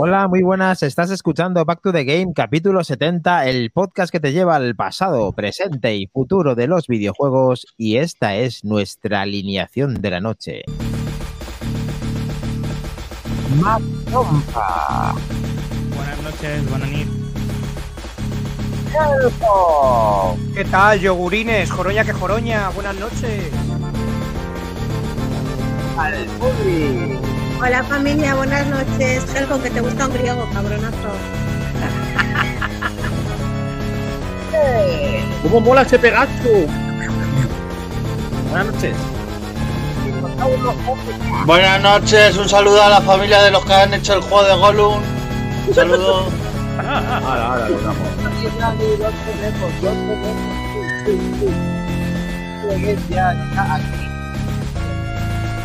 Hola, muy buenas. Estás escuchando Back to the Game, capítulo 70, el podcast que te lleva al pasado, presente y futuro de los videojuegos. Y esta es nuestra alineación de la noche. Macrompa. Buenas noches, buenas noches. ¿Qué tal, yogurines? Joroña que joroña. Buenas noches. Alpudri. Hola familia, buenas noches. Helcon, que te gusta un griego, cabronazo. ¿Cómo mola ese Pegacho? Buenas noches. Buenas noches, un saludo a la familia de los que han hecho el juego de Gollum. Un saludo. Ahora, ahora, lo damos.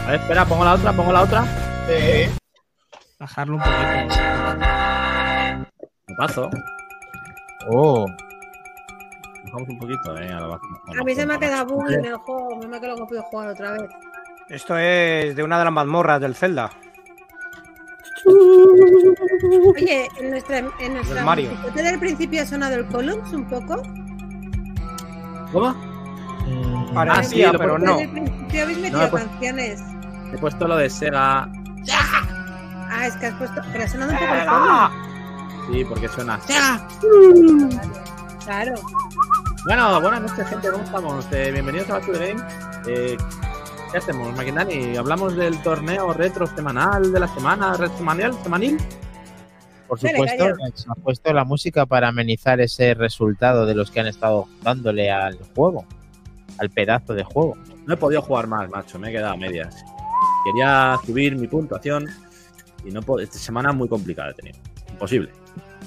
A ver, espera, pongo la otra, pongo la otra. Bajarlo un poquito. Paso. Oh, Bajamos un poquito, venga, lo bajamos. A mí se me ha quedado bug en el juego, no me que puedo jugar otra vez. Esto es de una de las mazmorras del Zelda. Oye, en nuestra, en nuestra Del Mario. del principio ha sonado el Columns un poco. ¿Cómo? Parecía, lo pero Desde no. principio habéis metido pues- canciones. He puesto lo de Sega. Ah, es que has puesto. Pero ha sonado un poco el ¡Ah! Sí, porque suena. Claro. Bueno, buenas noches, gente. ¿Cómo estamos? Eh, bienvenidos a Back to the Game. Eh, ¿Qué hacemos, Maquindani? ¿Hablamos del torneo retro semanal de la semana? ¿Red semanal? ¿Semanil? Por supuesto, se ha puesto la música para amenizar ese resultado de los que han estado dándole al juego, al pedazo de juego. No he podido jugar más, macho. Me he quedado a medias. Quería subir mi puntuación y no puedo. Esta semana muy complicada he tenido. Imposible.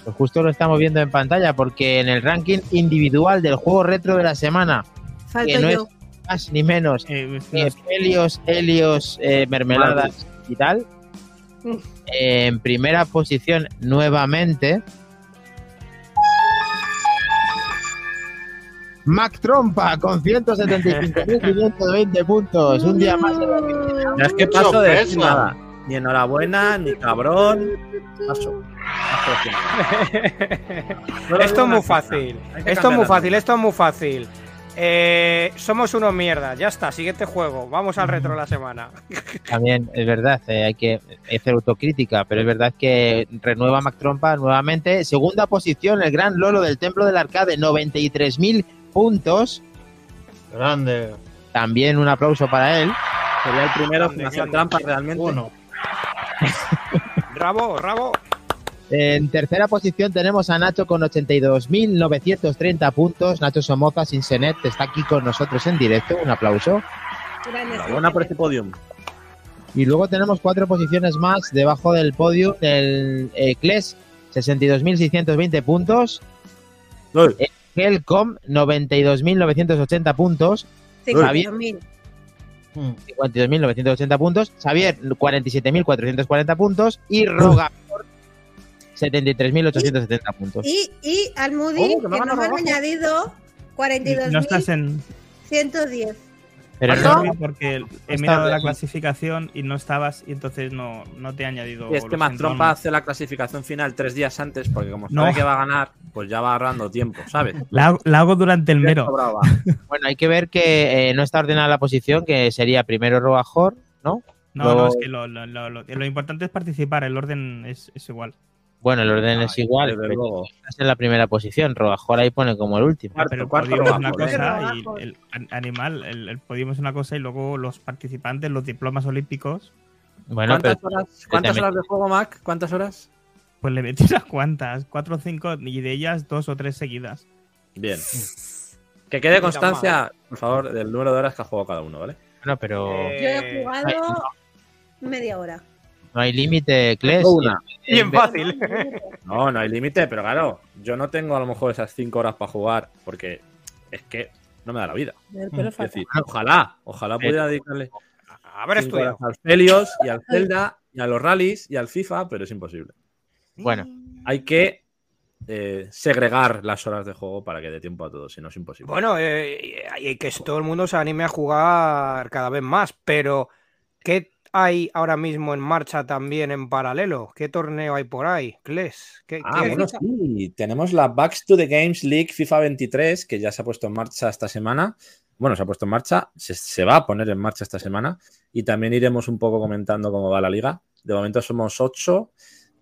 Pues justo lo estamos viendo en pantalla porque en el ranking individual del juego retro de la semana, Falto Que no yo. más ni menos Eh, que Helios, Helios, eh, Mermeladas y tal. En primera posición nuevamente. Mac Trompa con 175.520 puntos. Un día más de la es que paso de decir nada. Ni enhorabuena, ni cabrón. Paso. Paso de Esto es muy fácil. Esto es muy fácil, esto es muy fácil. Eh, somos unos mierda, ya está, siguiente juego. Vamos al retro de la semana. También es verdad, eh, hay que hacer autocrítica, pero es verdad que renueva Mac Trompa nuevamente. Segunda posición, el gran Lolo del Templo del Arcade, 93.000 puntos. Grande. También un aplauso para él. Sería el primero sin hacer trampas realmente. Uno. Rabo, rabo. En tercera posición tenemos a Nacho con 82.930 puntos. Nacho Somoza sin Senet está aquí con nosotros en directo. Un aplauso. Enhorabuena por este podium. Y luego tenemos cuatro posiciones más debajo del podio del eh, Kles, 62.620 puntos. Helcom, 92.980 puntos. 52.000. 52.980 puntos. Xavier, 47.440 puntos. Y Roga, 73.870 puntos. Y, y al Moody, Oh, que que nos han robar. añadido no estás 42.110. Pero ¿Cuánto? no, porque he mirado la clasificación y no estabas y entonces no, no te he añadido. y este lo más trompa no. hace la clasificación final tres días antes, porque como No. sabe que va a ganar, pues ya va ahorrando tiempo, ¿sabes? La, hago- la hago durante el mero. Bueno, hay que ver que eh, no está ordenada la posición, que sería primero Rogajor, ¿no? No, no, es que lo, lo- lo- lo- lo importante es participar, el orden es, es igual. Bueno, el orden es Ay, igual, desde pero luego. estás en la primera posición. Rogajor ahí pone como el último. Pero el podio es una ¿eh? cosa y el, animal, el, el podio es una cosa y luego los participantes, los diplomas olímpicos, Bueno, ¿Cuántas, pero horas, ¿cuántas también- horas de juego, Mac? ¿Cuántas horas? pues le metí unas cuantas, cuatro o cinco, y de ellas dos o tres seguidas. Bien. Que quede constancia, por favor, del número de horas que ha jugado cada uno, ¿vale? bueno, pero Yo he jugado media hora. No hay límite, Kles. Una. Bien fácil. No, no hay límite, pero claro, yo no tengo a lo mejor esas cinco horas para jugar porque es que no me da la vida. Es decir, ojalá, ojalá pudiera dedicarle Haber cinco horas estudiado. al Helios y al Zelda y a los rallies y al FIFA, pero es imposible. Bueno, Hay que eh, segregar las horas de juego para que dé tiempo a todos, si no es imposible. Bueno, eh, y que todo el mundo se anime a jugar cada vez más, pero ¿qué hay ahora mismo en marcha también en paralelo? ¿Qué torneo hay por ahí? Kles, ¿qué, Ah, qué- bueno, sí. Tenemos la Backs to the Games League FIFA 23, que ya se ha puesto en marcha esta semana. Bueno, se ha puesto en marcha, se, se va a poner en marcha esta semana. Y también iremos un poco comentando cómo va la liga. De momento somos ocho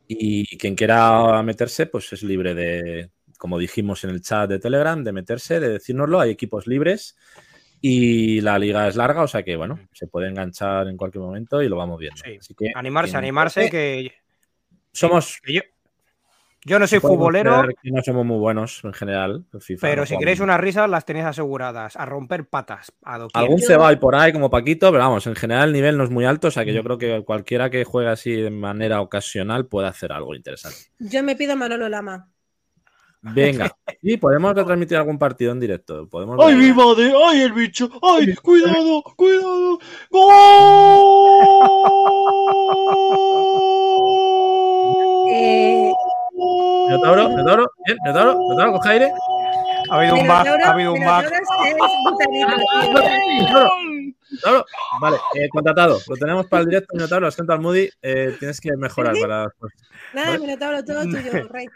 y quien quiera meterse, pues es libre de, como dijimos en el chat de Telegram, de meterse, de decírnoslo. Hay equipos libres y la liga es larga, o sea que, bueno, se puede enganchar en cualquier momento y lo vamos viendo. Sí. Así que, Animarse, animarse, que, Somos que yo, yo no soy futbolero, no somos muy buenos en general. en FIFA, pero no si queréis unas risas las tenéis aseguradas. A romper patas. A doquier. Algún Yo- cebado hay por ahí como Paquito, pero vamos, en general el nivel no es muy alto, o sea que yo creo que cualquiera que juegue así de manera ocasional puede hacer algo interesante. Yo me pido Manolo Lama. Venga, y podemos retransmitir algún partido en directo. Podemos ¡Ay, mi madre! ¡Ay, el bicho! ¡Ay, cuidado! ¡Cuidado! ¡Gol! Eh, Minotauro, Minotauro, bien, Minotauro, Minotauro, coge aire. Ha habido un bug, ha habido un bug. Vale, eh, contratado. Lo tenemos para el directo, Minotauro. Lo siento al Moody. eh, tienes que mejorar para. Nada, ¿Vale? Minotauro, todo tuyo, Rey.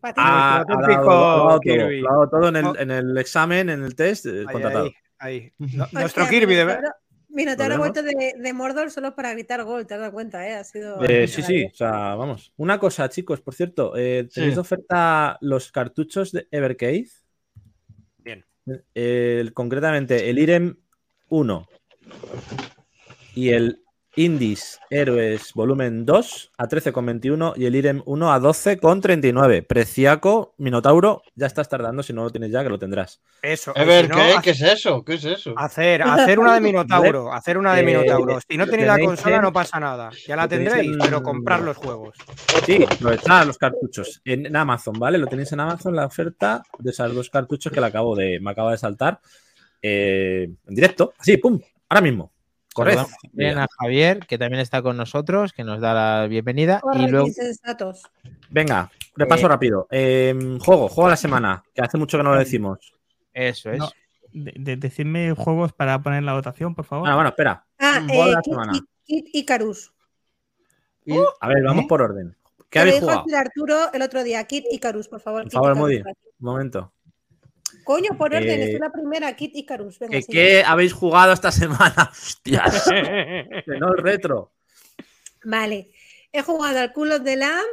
Pa' ti. Ah, lo ha dado todo, Kirby. lo ha dado todo en Oh. el, en el examen, en el test, eh, Ahí, contratado. ahí, ahí. Hostia, Nuestro Kirby de Minotauro- Minotauro ha ¿Lo vuelto de, de Mordor solo para evitar gol, te has dado cuenta, ¿eh? Ha sido. Eh, sí, sí, o sea, vamos. Una cosa, chicos, por cierto, eh, ¿tenéis Sí. de oferta los cartuchos de Evercade? Bien. Eh, concretamente, el IREM 1 y el Indies Héroes Volumen 2 a 13,21 y el IREM 1 a 12,39. Preciaco, Minotauro, ya estás tardando, si no lo tienes ya, que lo tendrás. Eso. A ver, si no, ¿qué? ¿Qué es eso? ¿Qué es eso? Hacer, hacer una de Minotauro, hacer una de Eh, Minotauro. Si no tenéis la consola en- no pasa nada. Ya la lo tendréis, en- pero comprar los juegos. Sí, aprovechad los cartuchos en, Amazon, ¿vale? Lo tenéis en Amazon, la oferta de esos dos cartuchos que le acabo de, me acaba de saltar eh, en directo. Así, pum, ahora mismo. Saludamos Bien a Javier, que también está con nosotros, que nos da la bienvenida. Corre, y luego. Venga, repaso Eh, rápido. Eh, juego, juego de la semana, que hace mucho que no lo decimos. eso es. No. De- de- decidme juegos para poner la votación, por favor. Bueno, bueno, espera. Ah, Juego de eh, la Kit, semana. Kit- Kit Icarus. A ver, vamos ¿Eh? por orden. ¿Qué lo habéis dijo jugado? Arturo el otro día. Kit Icarus, por favor. Por Kit favor, Icarus, Moody. gracias. Un momento. Coño, por orden, Eh, es la primera, Kit Icarus. Venga, ¿Qué, habéis jugado esta semana? Hostias. que no es retro. Vale. He jugado al of the Lamb.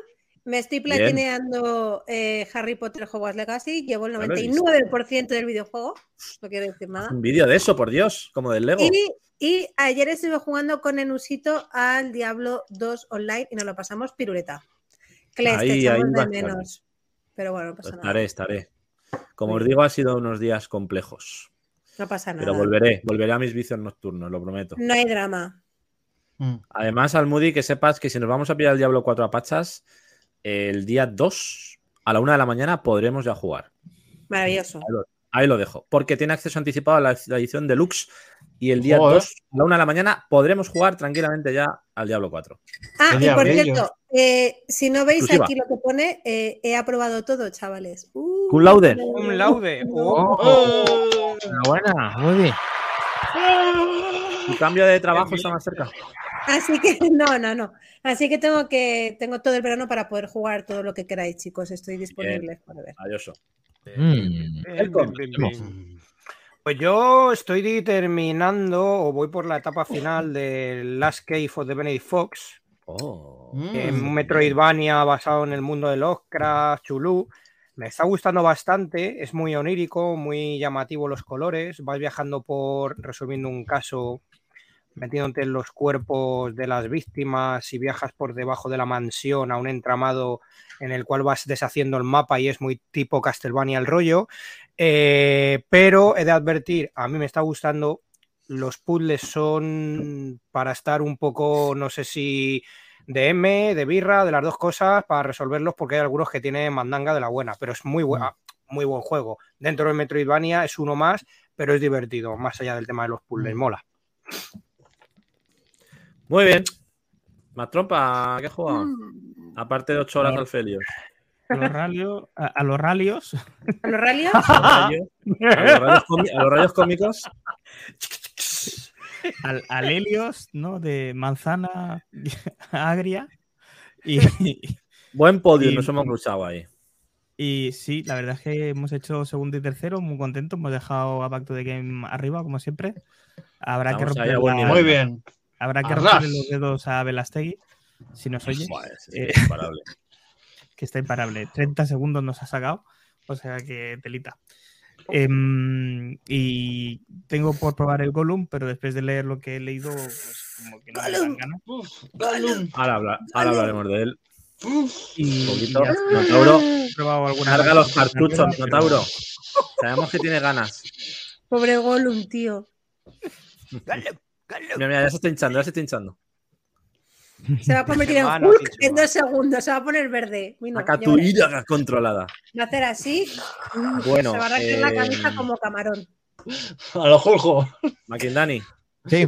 Me estoy platineando eh, Harry Potter Hogwarts Legacy. Llevo el Ya lo he 99% del videojuego. No quiero decir nada. Un vídeo de eso, por Dios, como del Lego. Y, y ayer estuve jugando con Enusito al Diablo 2 online y nos lo pasamos piruleta. Ahí, te echamos ahí de menos. Pero bueno, no pasa nada. Estaré, estaré. Como os digo, ha sido unos días complejos. No pasa nada. Pero volveré, volveré a mis vicios nocturnos, lo prometo. No hay drama. Además, al Moody, que sepas que si nos vamos a pillar el Diablo 4 a Pachas, el día 2 a la 1 de la mañana podremos ya jugar. Maravilloso. Ahí lo dejo. Porque tiene acceso anticipado a la, la edición deluxe y el día Joder. 2 a la 1 de la mañana podremos jugar tranquilamente ya al Diablo 4. Ah, y por cierto, eh, si no veis Exclusiva. aquí lo que pone, eh, he aprobado todo, chavales. Uh, Cum laude. Un laude. Oh, ¡Oh! Enhorabuena, muy bien. Tu cambio de trabajo está más cerca. Así que no, no, no. Así que tengo que tengo todo el verano para poder jugar todo lo que queráis, chicos. Estoy disponible para ver. Adiós. Mm. bien, bien, bien, bien. Pues yo estoy terminando o voy por la etapa final de Last Cave of the Benedict Fox. Oh. un Mm. Metroidvania basado en el mundo de Lovecraft, Chulú. Me está gustando bastante, es muy onírico, muy llamativo los colores. Vas viajando por resolviendo un caso, metiéndote en los cuerpos de las víctimas y viajas por debajo de la mansión a un entramado en el cual vas deshaciendo el mapa y es muy tipo Castlevania el rollo. Eh, pero he de advertir, a mí me está gustando. Los puzzles son para estar un poco, no sé si de M, de birra, de las dos cosas para resolverlos porque hay algunos que tienen mandanga de la buena, pero es muy buena, muy buen juego. Dentro del Metroidvania es uno más, pero es divertido, más allá del tema de los puzzles, mola. Muy bien. Más trompa, ¿qué has jugado? Mm. Aparte de 8 horas al Felios. A los ralios, a, a los ralios, ¿A los ralios? ¿A los rayos, a los rayos cómi- a los rayos cómicos? al, al Helios, ¿no? De manzana agria. Y, Buen podio, Y- nos hemos luchado ahí. y sí, la verdad es que hemos hecho segundo y tercero, muy contentos. Hemos dejado a Back to the Game arriba, como siempre. Habrá que Estamos ahí romper, la-. Muy bien. habrá que Arras. romperle los dedos a Velastegui, si nos oye, Eh, imparable. que está imparable. 30 segundos nos ha sacado, o sea que telita. Em, y tengo por probar el Gollum, pero después de leer lo que he leído, pues como que no me dan ganas. Uf, Gollum. Ahora, habla- ahora hablaremos de él. Uf. Y, Un poquito. alguna carga los cartuchos, Minotauro. Sabemos que tiene ganas. Pobre Gollum, tío. Mira, mira, ya se está hinchando, ya se está hinchando. Se va a convertir en Hulk en dos segundos. Se va a poner verde. Uy, no, Saca ya tu verás. ira controlada. Va a hacer así. Bueno, se va a arrancar la eh, cabeza como camarón. A lo Juljo. Makindani, Sí,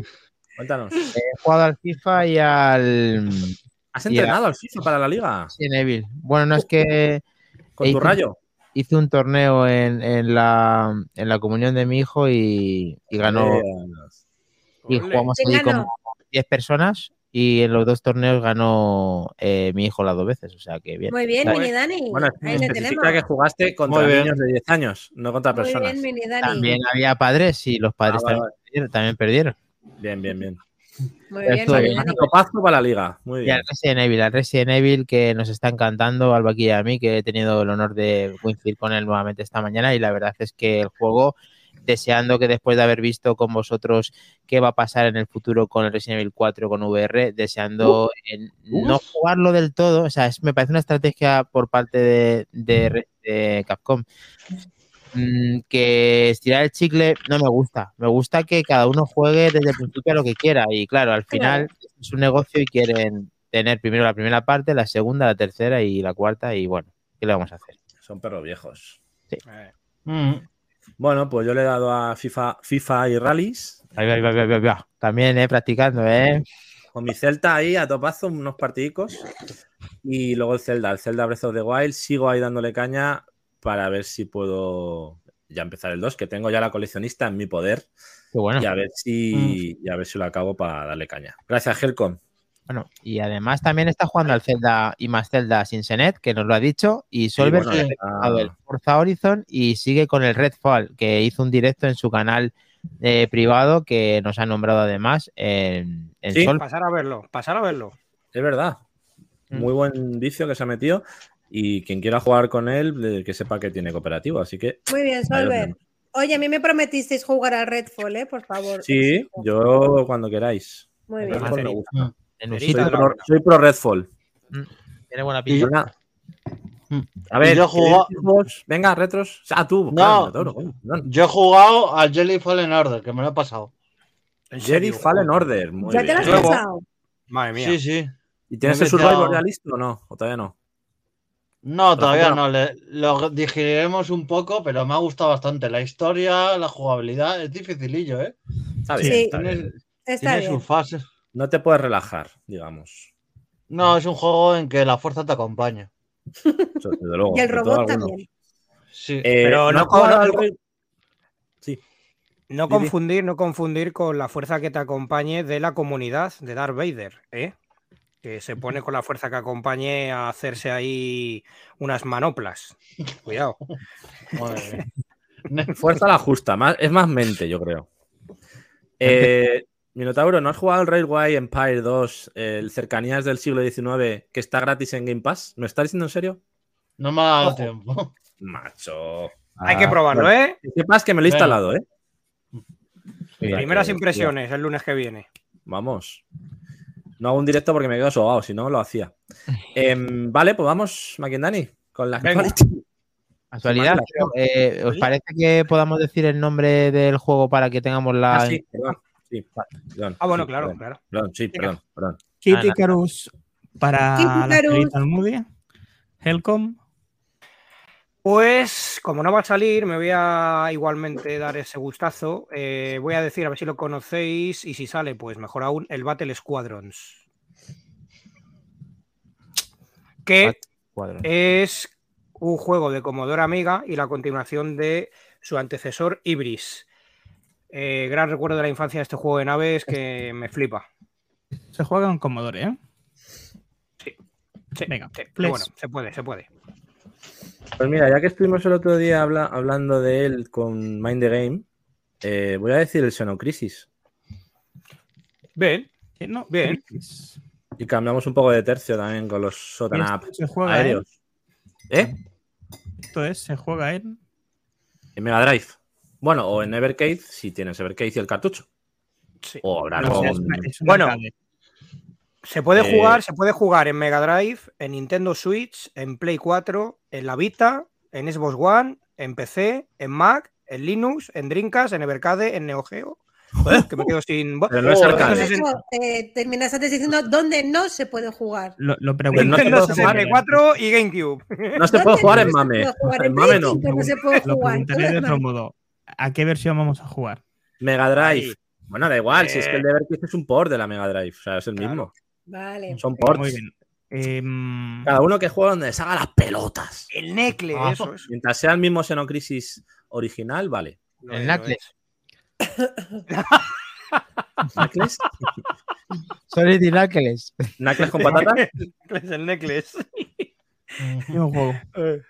cuéntanos. he jugado al FIFA y al ¿Has entrenado al FIFA para la liga? Resident Evil. Bueno, no es que ¿Con tu rayo? hice un torneo en, en la, en la comunión de mi hijo y, y ganó. Eh, Y jugamos ¿Quién allí como 10 personas y en los dos torneos ganó eh, mi hijo las dos veces. O sea que bien. Muy bien. Mini Dani. Bueno, Ahí le tenemos. especifica que jugaste contra Muy niños de 10 años, no contra Muy personas. bien, Mini Dani. También había padres y los padres Ah, vale, también, perdieron, también perdieron. Bien, bien, bien. Muy bien, bien. Dani. Topazo para la liga. Muy Y bien. al Resident Evil, al Resident Evil que nos está encantando, al y a mí, que he tenido el honor de coincidir con él nuevamente esta mañana y la verdad es que el juego, deseando que después de haber visto con vosotros qué va a pasar en el futuro con el Resident Evil 4 con VR, deseando en no jugarlo del todo, o sea, es- me parece una estrategia por parte de, de Capcom. mm, Que estirar el chicle no me gusta. Me gusta que cada uno juegue desde el principio a lo que quiera. Y claro, al final es un negocio y quieren tener primero la primera parte, la segunda, la tercera y la cuarta. Y bueno, ¿qué le vamos a hacer? Son perros viejos. Eh, Mm. Bueno, pues yo le he dado a FIFA, FIFA y rallies. Ahí va, ahí va, ahí va, ahí va. También, eh, practicando, ¿eh? Con mi Celta ahí a topazo, unos partidicos. Y luego el Zelda, el Zelda Breath of the Wild. Sigo ahí dándole caña para ver si puedo ya empezar el 2, que tengo ya la coleccionista en mi poder. Qué bueno. Y a ver si, y a ver si lo acabo para darle caña. Gracias, Helcom. Bueno, y además también está jugando al Zelda y más Zelda sin Senet, que nos lo ha dicho, y Solver bueno, ha sí. jugado el Forza Horizon y sigue con el Redfall, que hizo un directo en su canal eh, privado que nos ha nombrado además en, en Sí. Sol. pasar a verlo, pasar a verlo. Es verdad. Mm. Muy buen vicio que se ha metido. Y quien quiera jugar con él, que sepa que tiene cooperativo. Así que Muy bien, Solver. Oye, a mí me prometisteis jugar al Redfall, ¿eh? Por favor. Sí, yo cuando queráis. Muy bien. Me gusta. Soy pro, buena. soy pro Redfall. Tiene buena pinta. Mm. A ver, yo he jugado-. Venga, retros. Ah, tú. No. claro. Yo he jugado al Jelly Fallen Order, que me lo he pasado. Serio, Fallen. Order. Muy ¿Ya te lo has pasado? Madre mía. Sí, sí. ¿Y tienes el Survivor ya listo o no? ¿O todavía no? No, todavía no. Le, lo digeriremos un poco, pero me ha gustado bastante. La historia, la jugabilidad, es dificilillo, ¿eh? Está bien. Sí. está bien. Tiene, Está tiene bien. sus fases. No te puedes relajar, digamos. No, es un juego en que la fuerza te acompaña. Eso, desde luego. Y el robot también. Sí. Eh, Pero no con- Sí. Confundir, no confundir con la fuerza que te acompañe de la comunidad de Darth Vader, ¿eh? Que se pone con la fuerza que acompañe a hacerse ahí unas manoplas. Cuidado. Fuerza la justa, más, es más mente, yo creo. Eh, Minotauro, ¿no has jugado al Railway Empire 2, el cercanías del siglo XIX, que está gratis en Game Pass? ¿Me estás diciendo en serio? No me ha dado Ojo. tiempo. Macho. Hay que Ah, probarlo, ¿eh? Que sepas que me lo he instalado, ¿eh? Mira, Primeras que- impresiones el lunes que viene. Vamos. No hago un directo porque me quedo sobado, si no lo hacía. Em, vale, pues vamos, Maquindani, con la pero, eh, ¿os parece que podamos decir el nombre del juego para que tengamos la. Ah, sí, perdón. Sí, perdón. Ah, bueno, Sí, claro, perdón, claro. Perdón, sí, perdón, perdón. Kit Ah. Icarus para Kit Almudie. Helcom. Pues como no va a salir, me voy a igualmente dar ese gustazo. Eh, voy a decir, a ver si lo conocéis y si sale, pues mejor aún, el Battle Squadrons. Que es un juego de Commodore Amiga y la continuación de su antecesor Ibris. Eh, gran recuerdo de la infancia de este juego de naves que me flipa. Se juega en Commodore, ¿eh? Sí. Venga, Sí, pero Flex. bueno, se puede, se puede. Pues mira, ya que estuvimos el otro día habla- hablando de él con Mind the Game, eh, voy a decir el Xenocrisis. Bien, Eh, no, Bien. Y cambiamos un poco de tercio también con los Sotanap Esto se juega aéreos. ¿Eh? en- Esto es, se juega en. En Mega Drive. Bueno, o en Evercade, si tienes Evercade y el cartucho. sí. O habrá no, con- Bueno. Se puede Eh, jugar, se puede jugar en Mega Drive, en Nintendo Switch, en Play 4, en la Vita, en Xbox One, en PC, en Mac, en Linux, en Dreamcast, en Evercade, en Neo Geo. Joder, que me quedo sin. Pero no es Oh, arcade. Eso, eh, terminas antes diciendo dónde no se puede jugar. Lo, lo Pero pregunto. no se Nintendo puede jugar en- 64 y GameCube. No se puede ¿Dónde jugar no en se Mame. puede jugar? En Mame no. 5 no se puede Lo jugar. preguntaré de otro modo. ¿A qué versión vamos a jugar? Mega Drive. Ahí. Bueno, da igual, si es que el Eh. de Evercade es un port de la Mega Drive. O sea, es el Claro. mismo. Vale. Son ports. Muy bien. Em, Cada uno que juega donde les haga las pelotas. El Necle, Ah. eso. Mientras sea el mismo Xenocrisis original, vale. Lo El es, lo Knuckles. es. ¿Knuckles? Solid y Knuckles. ¿Knuckles con patata? Es el Necklace. es un juego.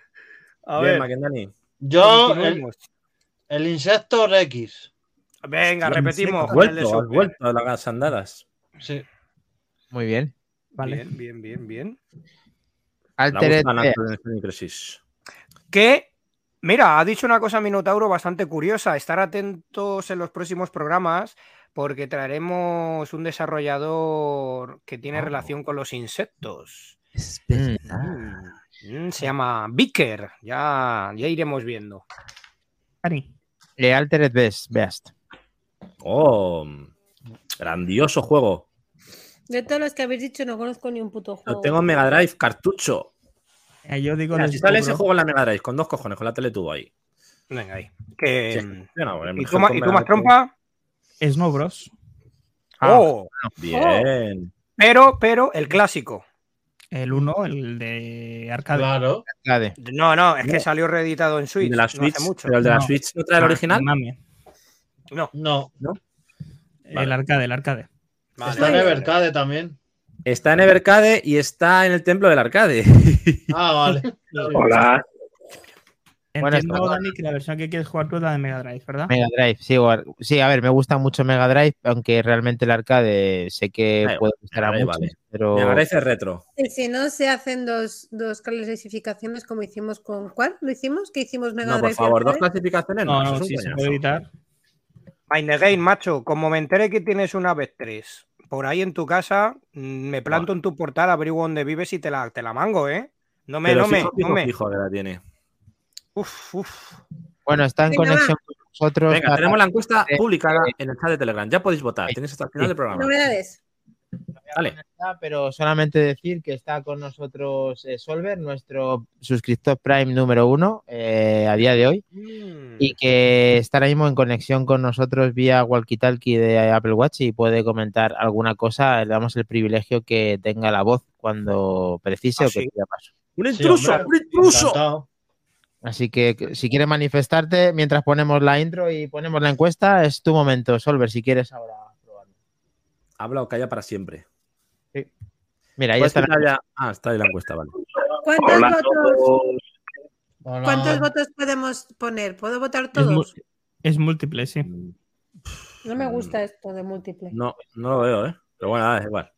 A Bien, ver, McIndani. Yo, el. El Insector X. Venga, repetimos. El vuelto, vuelto a las andadas. Sí. Muy bien. Vale. Bien, bien, bien, bien. Altered Xenocrisis. Que, mira, ha dicho una cosa Minotauro bastante curiosa. Estar atentos en los próximos programas porque traeremos un desarrollador que tiene Oh. relación con los insectos. Mm. Mm, se llama Vicker. Ya, ya iremos viendo. Cari, Eh, Altered Beast. Beast. Oh, grandioso juego. De todos los que habéis dicho, no conozco ni un puto juego. Lo tengo en Mega Drive, cartucho. eh, yo digo. Mira, si sale ese juego en la Mega Drive, con dos cojones, con la teletubo ahí. Venga ahí. Que, Sí. No, ¿Y tú, y más trompa? Snow Bros. Ah, Oh, Bien. pero, pero el clásico. El 1, el de arcade. Claro. arcade. No, no, es que No. salió reeditado en Switch. de la no Switch, hace mucho. pero el de la No. Switch no trae el original. Mame. No, No. El Vale. arcade, el arcade. vale, Está en Evercade también. Está en Evercade y está en el templo del arcade. Ah, vale. Hola. Entiendo. Dani, que la versión que quieres jugar tú es la de Mega Drive, ¿verdad? Mega Drive, sí, sí, a ver, me gusta mucho Mega Drive, aunque realmente el arcade sé que igual, puede gustar a muchos, vale. pero Mega Drive es retro. Y si no, se hacen dos, dos clasificaciones como hicimos con. ¿Cuál? ¿Lo hicimos? ¿Qué hicimos Mega No, por Drive y favor, dos clasificaciones. No, no, un sí, se puede editar. Mind the Game, macho, como me enteré que tienes una vez 3 por ahí en tu casa, mm, me planto en tu portal, averiguo dónde vives y te la, te la mango, ¿eh? No me, Pero no me, no me. fijo que la tiene. Uf, uf. bueno, está en Venga, conexión con nosotros. Venga, para- tenemos la encuesta eh, publicada eh, en el chat de Telegram. Ya podéis votar. Tenéis hasta el final del programa. Novedades. Conectar, pero solamente decir que está con nosotros eh, Solver, nuestro suscriptor Prime número uno eh, a día de hoy, Mm. y que está ahora mismo en conexión con nosotros vía walkie-talkie de Apple Watch y puede comentar alguna cosa. Le damos el privilegio que tenga la voz cuando precise Ah, o que sí. pida paso. ¡Un Sí, intruso! hombre. ¡Un intruso! Encantado. Así que si quieres manifestarte mientras ponemos la intro y ponemos la encuesta, es tu momento, Solver, si quieres ahora probarlo. Habla o calla para siempre. Mira, ahí Puedes está. ya- Ah, está ahí la encuesta, vale. ¿Cuántos, Hola votos, todos. Hola. ¿Cuántos votos podemos poner? ¿Puedo votar todos? es múltiple, sí. No me gusta esto de múltiple. No, no lo veo, ¿eh? Pero bueno, nada, es igual.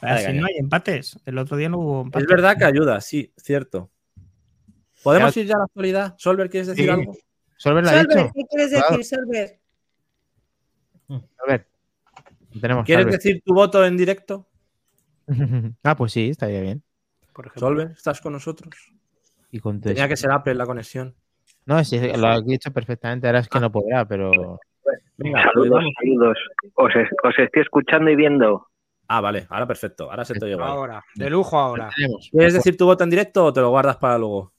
Si no hay empates. El otro día no hubo empates. Es verdad que ayuda, sí, cierto. ¿Podemos Ya- ir ya a la actualidad? Solver, ¿quieres decir Sí. algo? Solver dicho. ¿qué quieres Claro. decir, Solver? Solver. Tenemos ¿Quieres Solver. decir tu voto en directo? ah, pues sí, estaría bien. Por ejemplo. Solver, ¿estás con nosotros? Y con tu- Tenía que ser Apple la conexión. No, sí, lo has dicho perfectamente. Ahora es que no podrá, pero. Venga, Saludos, saludos. Os, es- os estoy escuchando y viendo. Ah, vale, ahora perfecto. Ahora se te guay. Ahora, de lujo ahora. ¿Quieres decir tu voto en directo o te lo guardas para luego?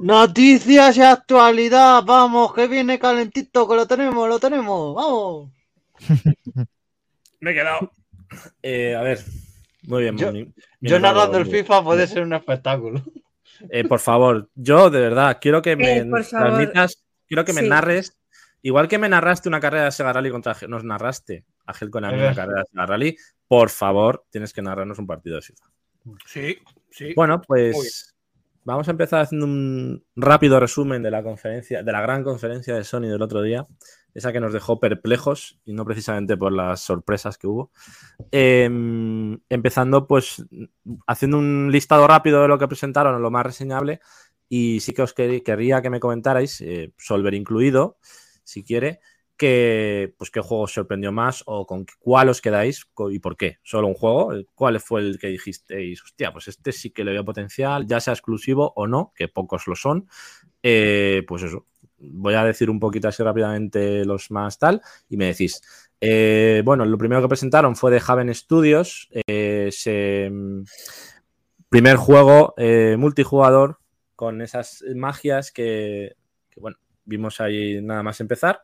Noticias y actualidad, vamos, que viene calentito, que lo tenemos, lo tenemos, vamos. Me he quedado. Eh, a ver. Muy bien, Yo- Yo narrando el FIFA puede ser un espectáculo. Eh, por favor, yo de verdad quiero que me Eh, transmitas, quiero que me Sí. narres, igual que me narraste una carrera de Sega Rally contra nos narraste a Gel con a mí una Eh. carrera de Sega Rally, por favor, tienes que narrarnos un partido de FIFA. Sí, sí. Bueno, pues vamos a empezar haciendo un rápido resumen de la conferencia, de la gran conferencia de Sony del otro día, esa que nos dejó perplejos y no precisamente por las sorpresas que hubo. Em, empezando, pues, haciendo un listado rápido de lo que presentaron, lo más reseñable, y sí que os quer- querría que me comentarais, eh, Solver incluido, si quiere, pues, qué juego os sorprendió más o con cuál os quedáis y por qué. Solo un juego. ¿Cuál fue el que dijisteis? Hostia, pues este sí que le veo potencial, ya sea exclusivo o no, que pocos lo son. Eh, pues eso. Voy a decir un poquito así rápidamente los más tal y me decís. Eh, bueno, lo primero que presentaron fue de Haven Studios. eh, mm, primer juego eh, multijugador con esas magias que, que, bueno, vimos ahí nada más empezar.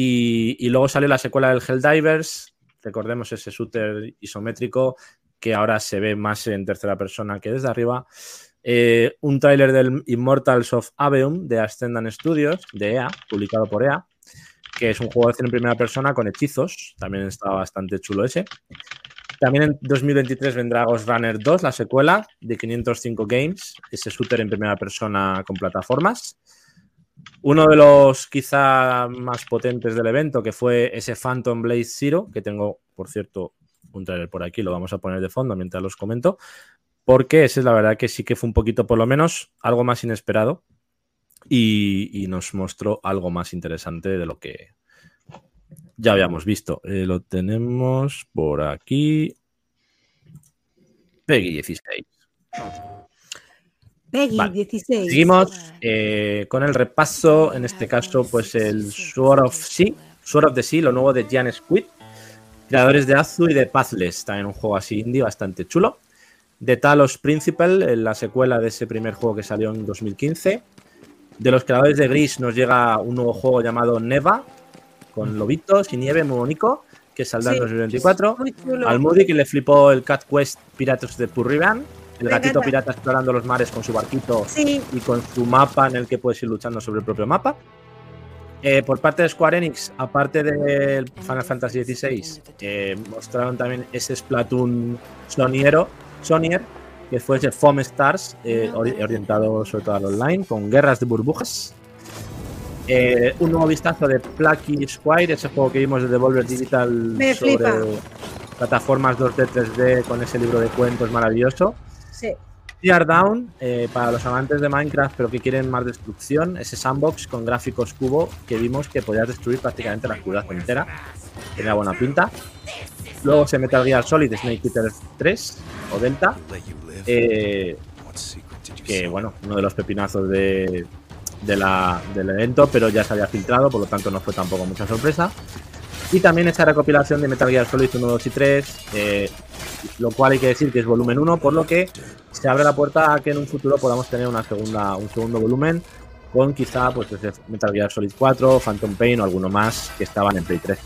Y, luego salió la secuela del Helldivers. Recordemos ese shooter isométrico que ahora se ve más en tercera persona que desde arriba. Eh, un tráiler del Immortals of Aveum de Ascendant Studios, de EA, publicado por EA, que es un juego de acción en primera persona con hechizos. También está bastante chulo ese. También en 2023 vendrá Ghost Runner 2, la secuela de 505 Games, ese shooter en primera persona con plataformas. Uno de los quizá más potentes del evento, que fue ese Phantom Blade Zero, que tengo, por cierto, un trailer por aquí, lo vamos a poner de fondo mientras los comento, porque ese es la verdad que sí que fue un poquito, por lo menos, algo más inesperado y, nos mostró algo más interesante de lo que ya habíamos visto. Eh, lo tenemos por aquí. Peggy 16. Peggy, Vale. 16. Seguimos eh, con el repaso, en este caso, pues el Sword of Sea, Sword of the Sea, lo nuevo de Jan Squid, creadores de Azu y de Pathless, también un juego así indie bastante chulo. De Talos Principal, eh, la secuela de ese primer juego que salió en 2015. De los creadores de Gris nos llega un nuevo juego llamado Neva, con lobitos y nieve muy bonito, que saldrá en Sí. 2024. Muy chulo. Al Moody que le flipó el Cat Quest Pirates de Purriban, el gatito pirata explorando los mares con su barquito Sí, y con su mapa en el que puedes ir luchando sobre el propio mapa. Eh, por parte de Square Enix, aparte del Final Fantasy XVI, eh, mostraron también ese Splatoon Soniero, Sonier, que fue ese Foam Stars, eh, ori- orientado sobre todo al online, con guerras de burbujas. Eh, un nuevo vistazo de Plucky Squire, ese juego que vimos de Devolver Digital Me sobre flipa. plataformas 2D, 3D, con ese libro de cuentos maravilloso. Sí. Tear Down, eh, para los amantes de Minecraft, pero que quieren más destrucción, ese sandbox con gráficos cubo que vimos que podías destruir prácticamente la ciudad entera. Tenía buena pinta. Luego se Metal Gear Solid Snake Eater 3 o Delta, eh, que bueno, uno de los pepinazos de, de la- del evento, pero ya se había filtrado, por lo tanto no fue tampoco mucha sorpresa. Y también esa recopilación de Metal Gear Solid 1, 2 y 3, eh, lo cual hay que decir que es volumen 1, por lo que se abre la puerta a que en un futuro podamos tener una segunda, un segundo volumen con quizá pues, Metal Gear Solid 4, Phantom Pain o alguno más que estaban en Play 3.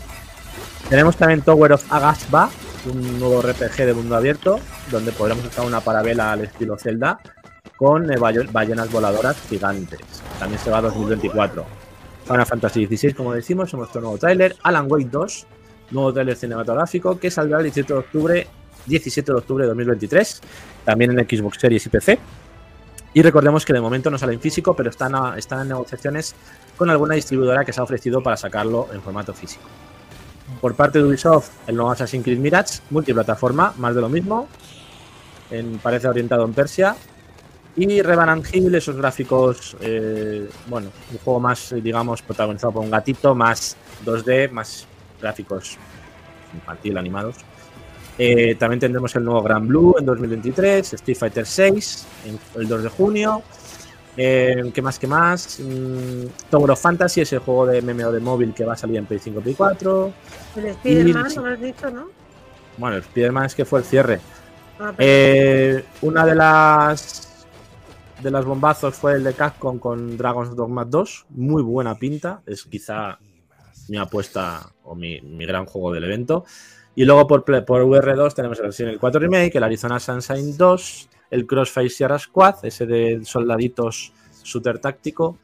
Tenemos también Tower of Agasba, un nuevo RPG de mundo abierto, donde podremos usar una parabela al estilo Zelda con eh, ballenas voladoras gigantes. También se va a 2024. Final Fantasy XVI, como decimos, mostró un nuevo tráiler. Alan Wake 2, nuevo tráiler cinematográfico que saldrá el 17 de octubre, 17 de octubre de 2023, también en Xbox Series y PC. Y recordemos que de momento no sale en físico, pero están, están en negociaciones con alguna distribuidora que se ha ofrecido para sacarlo en formato físico. Por parte de Ubisoft, el nuevo Assassin's Creed Mirage, multiplataforma, más de lo mismo. En, parece orientado en Persia. Y Revenant Hill, esos gráficos, eh, bueno, un juego más, digamos, protagonizado por un gatito, más 2D, más gráficos infantil animados. Eh, también tendremos el nuevo Grand Blue en 2023, Street Fighter 6 el 2 de junio. Eh, ¿Qué más? ¿Qué más? Mm, Tower of Fantasy es el juego de MMO de móvil que va a salir en Play 5 Play 4. El Spider-Man, sí. ¿no me has dicho, no? Bueno, el Spider-Man es que fue el cierre. Ah, Eh, una de las de las bombazos fue el de Capcom con Dragon's Dogma 2. Muy buena pinta. Es quizá mi apuesta o mi, gran juego del evento. Y luego por, por VR2 tenemos el Resident Evil 4 Remake, el Arizona Sunshine 2, el Crossfire Sierra Squad, ese de soldaditos shooter táctico,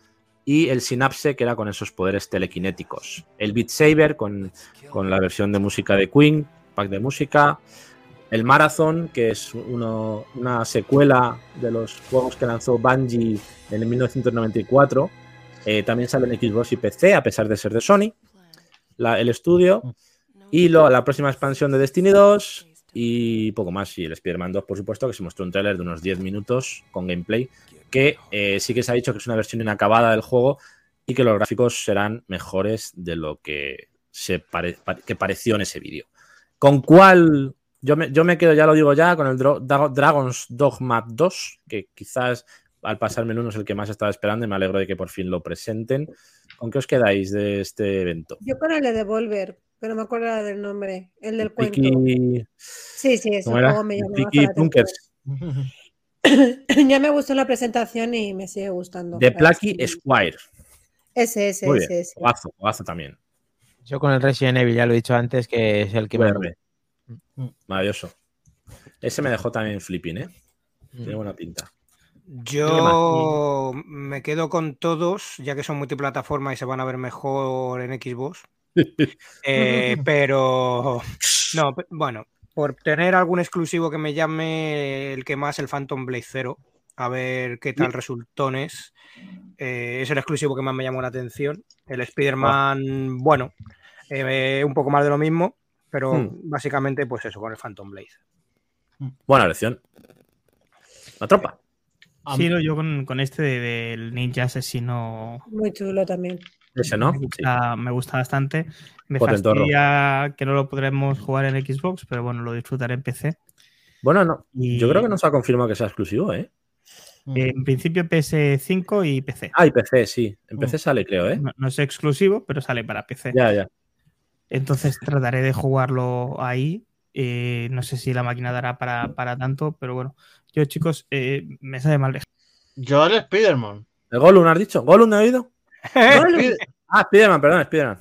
y el Synapse, que era con esos poderes telequinéticos. El Beat Saber, con, con la versión de música de Queen, pack de música. El Marathon, que es una secuela de los juegos que lanzó Bungie en el 1994. Eh, también sale en Xbox y PC, a pesar de ser de Sony. El estudio. Y la próxima expansión de Destiny 2 y poco más. Y el Spider-Man 2, por supuesto, que se mostró un tráiler de unos 10 minutos con gameplay, que eh, sí que se ha dicho que es una versión inacabada del juego y que los gráficos serán mejores de lo que, se que pareció en ese vídeo. ¿Con cuál? Yo me, yo me quedo, ya lo digo ya, con el Dro- Dragon's Dogma 2, que quizás al pasarme el uno es el que más estaba esperando y me alegro de que por fin lo presenten. ¿Con qué os quedáis de este evento? Yo con el de Devolver, pero no me acuerdo del nombre, el del cuento. Piki- Sí, sí, ese ¿Cómo era? juego me llamaba Piki la Plunkers. ya me gustó la presentación y me sigue gustando. De Plucky. Squire. Ese, ese, Muy ese, bien. ese. También. Yo con el Resident Evil, ya lo he dicho antes, que es el que me. Maravilloso. Ese me dejó también flipping, ¿eh? Tiene buena pinta. Yo me quedo con todos, ya que son multiplataforma y se van a ver mejor en Xbox. Eh, pero no, bueno, por tener algún exclusivo que me llame el que más, el Phantom Blade Zero, a ver qué tal resultones. Eh, es el exclusivo que más me llamó la atención. El Spider-Man, bueno, eh, un poco más de lo mismo, pero Hmm. básicamente, pues eso, con el Phantom Blade. Buena elección. La tropa. Sí, no, yo con, con este de- del ninja asesino Muy chulo también. Ese, ¿no? me, Sí. gusta, me gusta bastante. Me Potentorro. fastidia que no lo podremos jugar en Xbox, pero bueno, lo disfrutaré en PC. Bueno, no. Y- Yo creo que no se ha confirmado que sea exclusivo, ¿eh? En principio PS5 y PC. Ah, y PC, sí. En PC sale, creo, ¿eh? No, no es exclusivo, pero sale para PC. Ya, ya. Entonces trataré de jugarlo ahí. Eh, no sé si la máquina dará para, para tanto, pero bueno. Yo, chicos, eh, me sabe mal. Yo el Spider-Man. ¿El Gollum has dicho? ¿Gollum ha oído? Spider- Ah, Spiderman, perdón, Spiderman.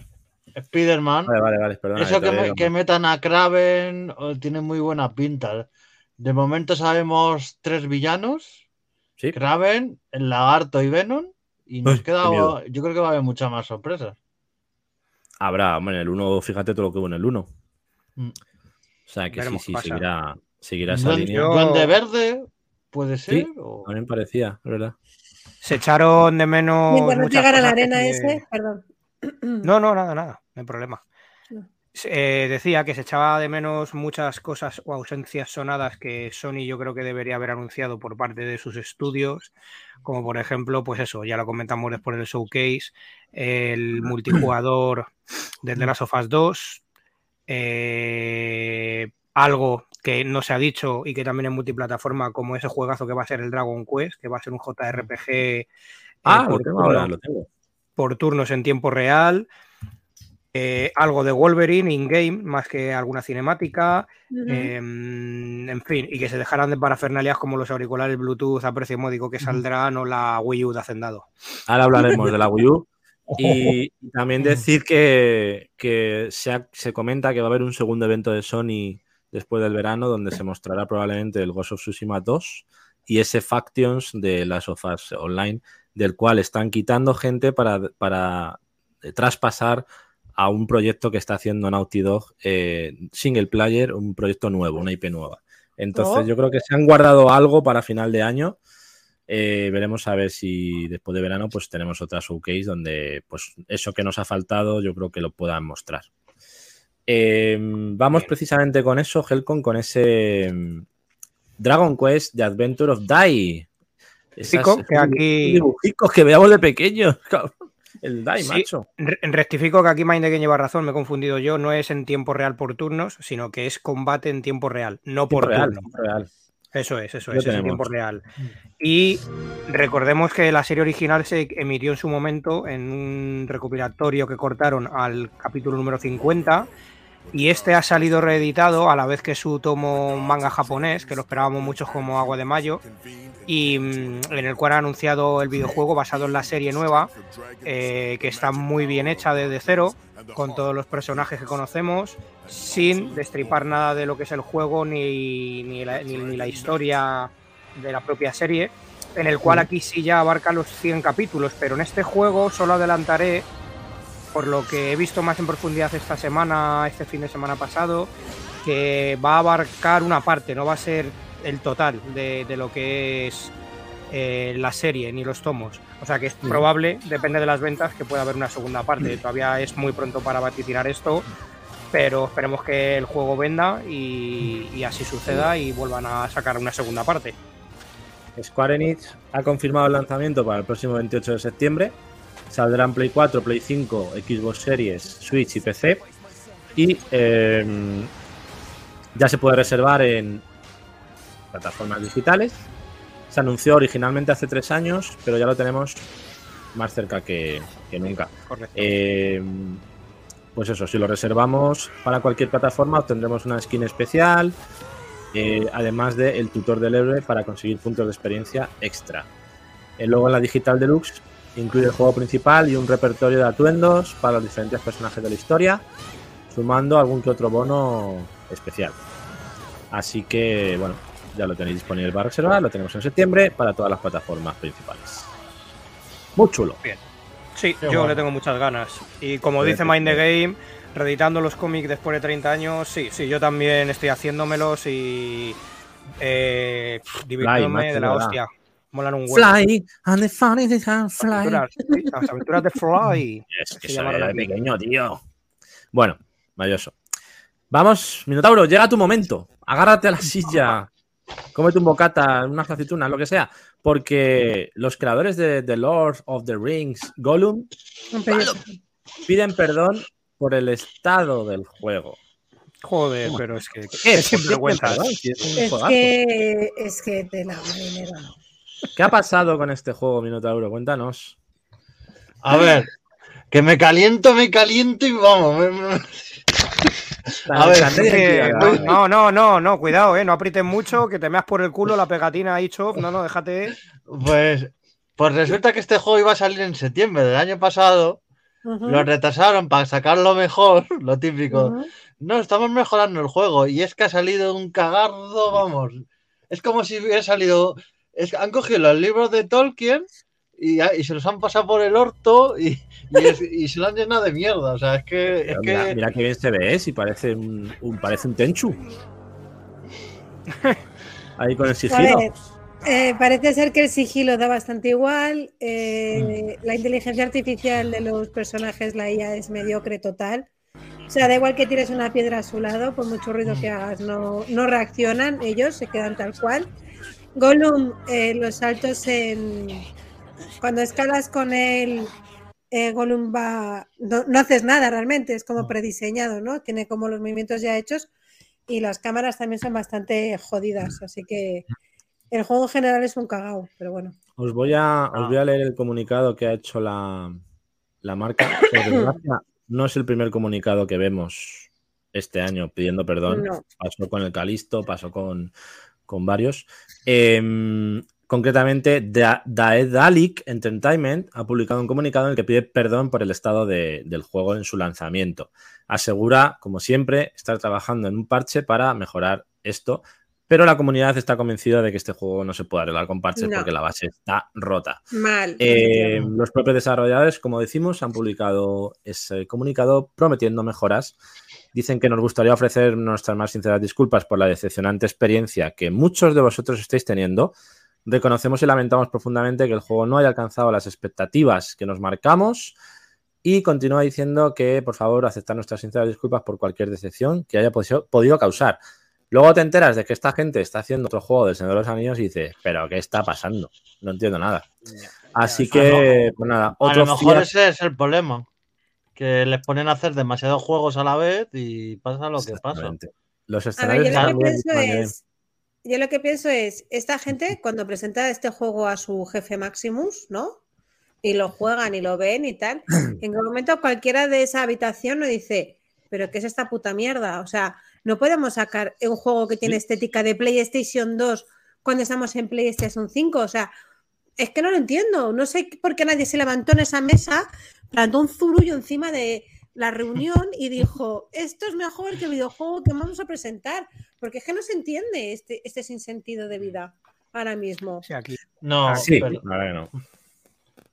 Spider-Man. Vale, vale, vale, perdón. Eso que, me- que metan a Kraven oh, tiene muy buena pinta. De momento sabemos tres villanos: Sí. Kraven, el Lagarto y Venom. Y nos Uy, queda. Yo creo que va a haber muchas más sorpresas. Habrá, hombre, en el 1, fíjate todo lo que hubo en el 1. Mm. O sea que Veremos sí, sí, seguirá, seguirá esa Duende, línea. Duende Verde, puede ser. Sí. o- A mí me parecía, es verdad. Se echaron de menos. Mientras no muchas llegar a la que arena se- ese, perdón. No, no, nada, nada, no hay problema. Eh, decía que se echaba de menos muchas cosas o ausencias sonadas que Sony yo creo que debería haber anunciado por parte de sus estudios, como por ejemplo, pues eso, ya lo comentamos después del showcase, el multijugador de The Last of Us 2, eh, algo que no se ha dicho y que también es multiplataforma, como ese juegazo que va a ser el Dragon Quest, que va a ser un JRPG. eh, Ah, lo por tengo ahora, turno lo tengo. por turnos en tiempo real. Eh, algo de Wolverine in-game, más que alguna cinemática. Eh, en fin, y que se dejaran de parafernalias como los auriculares Bluetooth a precio módico que saldrán o la Wii U de Hacendado. Ahora hablaremos de la Wii U. Y también decir que, que se, ha- se comenta que va a haber un segundo evento de Sony después del verano donde se mostrará probablemente el Ghost of Tsushima 2 y ese Factions de las of Us Online, del cual están quitando gente para, para eh, traspasar a un proyecto que está haciendo Naughty Dog eh, single player, un proyecto nuevo, una IP nueva. Entonces Oh. yo creo que se han guardado algo para final de año. Eh, veremos a ver si después de verano pues tenemos otra showcase donde pues eso que nos ha faltado yo creo que lo puedan mostrar. Eh, vamos precisamente con eso, Helcon, con ese mm, Dragon Quest The Adventure of Dai. Esas- que aquí- dibujicos que veamos de pequeños. cabrón. El Dai, Sí. macho. Re- Rectifico que aquí Mindegame lleva razón, me he confundido yo, no es en tiempo real por turnos, sino que es combate en tiempo real, no por real, turno. real. Eso es, eso es, es en tiempo real. Y recordemos que la serie original se emitió en su momento en un recopilatorio que cortaron al capítulo número 50 Y este ha salido reeditado a la vez que su tomo manga japonés, que lo esperábamos muchos como Agua de Mayo, y mm, en el cual ha anunciado el videojuego basado en la serie nueva, eh, que está muy bien hecha desde cero, con todos los personajes que conocemos, sin destripar nada de lo que es el juego ni, ni la, ni- ni la historia de la propia serie, en el cual aquí sí ya abarca los 100 capítulos, pero en este juego solo adelantaré, por lo que he visto más en profundidad esta semana, este fin de semana pasado, que va a abarcar una parte, no va a ser el total de, de lo que es eh, la serie ni los tomos. O sea que es probable, depende de las ventas, que pueda haber una segunda parte. Todavía es muy pronto para vaticinar esto, pero esperemos que el juego venda y, y así suceda y vuelvan a sacar una segunda parte. Square Enix ha confirmado el lanzamiento para el próximo 28 de septiembre. Saldrá en Play 4, Play 5, Xbox Series, Switch y PC. Y eh, ya se puede reservar en plataformas digitales. Se anunció originalmente hace tres años, pero ya lo tenemos más cerca que, que nunca. Eh, pues eso, si lo reservamos para cualquier plataforma, obtendremos una skin especial, eh, además del tutor del héroe para conseguir puntos de experiencia extra. Eh, luego en la digital deluxe incluye el juego principal y un repertorio de atuendos para los diferentes personajes de la historia, sumando algún que otro bono especial. Así que, bueno, ya lo tenéis disponible para reservar, lo tenemos en septiembre para todas las plataformas principales. Muy chulo. Sí, Qué yo le tengo muchas ganas. Y como Sí, dice sí, Mind the sí. Game, reeditando los cómics después de 30 años, sí, sí, yo también estoy haciéndomelos y eh, divirtiéndome de la hostia. Molan un huevo. Fly, and the funny they can fly. Aventuras, las aventuras de Fly. Es que Se llamaron de pequeño, tío. Bueno, maravilloso. Vamos, Minotauro, llega tu momento. Agárrate a la silla. Cómete un bocata, unas aceitunas, lo que sea. Porque los creadores de The Lord of the Rings, Gollum, piden perdón por el estado del juego. Joder, pero es que ¿Qué? Si es un Es que, es que de la marinera. ¿Qué ha pasado con este juego, Minotauro? Cuéntanos. A ver, que me caliento, me caliento y vamos. me- me- A ver, Eh, no, no, no, no, cuidado, eh, no aprietes mucho, que te meas por el culo la pegatina ahí, Chop. No, no, déjate. Pues, pues resulta que este juego iba a salir en septiembre del año pasado. Ujú, Lo retrasaron para sacarlo mejor, lo típico. No, estamos mejorando el juego. Y es que ha salido un cagardo, vamos. Es como si hubiera salido. Es, han cogido los libros de Tolkien y, y se los han pasado por el orto y, y es- y se lo han llenado de mierda. O sea, es que. Es mira, que mira qué bien se ve, ¿eh? si parece un, un- parece un Tenchu. Ahí con el A sigilo. eh, parece ser que el sigilo da bastante igual. eh, La inteligencia artificial de los personajes, la IA, es mediocre total. O sea, da igual que tires una piedra a su lado, por mucho ruido que hagas, no, no reaccionan, ellos se quedan tal cual. Gollum, eh, los saltos en. Cuando escalas con él, eh, Gollum va. No, no haces nada realmente, es como prediseñado, ¿no? Tiene como los movimientos ya hechos y las cámaras también son bastante jodidas, así que el juego en general es un cagao, pero bueno. Os voy a, os voy a leer el comunicado que ha hecho la, la marca. No es el primer comunicado que vemos este año pidiendo perdón. No. Pasó con el Calisto, pasó con, con varios. Em, concretamente, Da- Daedalic Entertainment ha publicado un comunicado en el que pide perdón por el estado de- del juego en su lanzamiento. Asegura, como siempre, estar trabajando en un parche para mejorar esto, pero la comunidad está convencida de que este juego no se puede arreglar con parches No. porque la base está rota. Mal. Eh, los propios desarrolladores, como decimos, han publicado ese comunicado prometiendo mejoras. Dicen que nos gustaría ofrecer nuestras más sinceras disculpas por la decepcionante experiencia que muchos de vosotros estáis teniendo. Reconocemos y lamentamos profundamente que el juego no haya alcanzado las expectativas que nos marcamos y continúa diciendo que, por favor, aceptar nuestras sinceras disculpas por cualquier decepción que haya podido- causar. Luego te enteras de que esta gente está haciendo otro juego del Señor de los Anillos y dices, pero ¿qué está pasando? No entiendo nada. Así que, pues nada, a otro lo mejor ese es el problema. Que les ponen a hacer demasiados juegos a la vez y pasa lo que pasa. Los ver, escenarios yo lo que es. Yo lo que pienso es, esta gente cuando presenta este juego a su jefe Maximus, ¿no? Y lo juegan y lo ven y tal, en qué momento cualquiera de esa habitación no dice, pero ¿qué es esta puta mierda? O sea, no podemos sacar un juego que tiene estética de PlayStation 2 cuando estamos en PlayStation 5. O sea, es que no lo entiendo. No sé por qué nadie se levantó en esa mesa, plantó un zurullo encima de la reunión y dijo, esto es mejor que el videojuego que vamos a presentar. Porque es que no se entiende este, este sinsentido de vida ahora mismo. Sí, aquí, No, Sí, pero- no.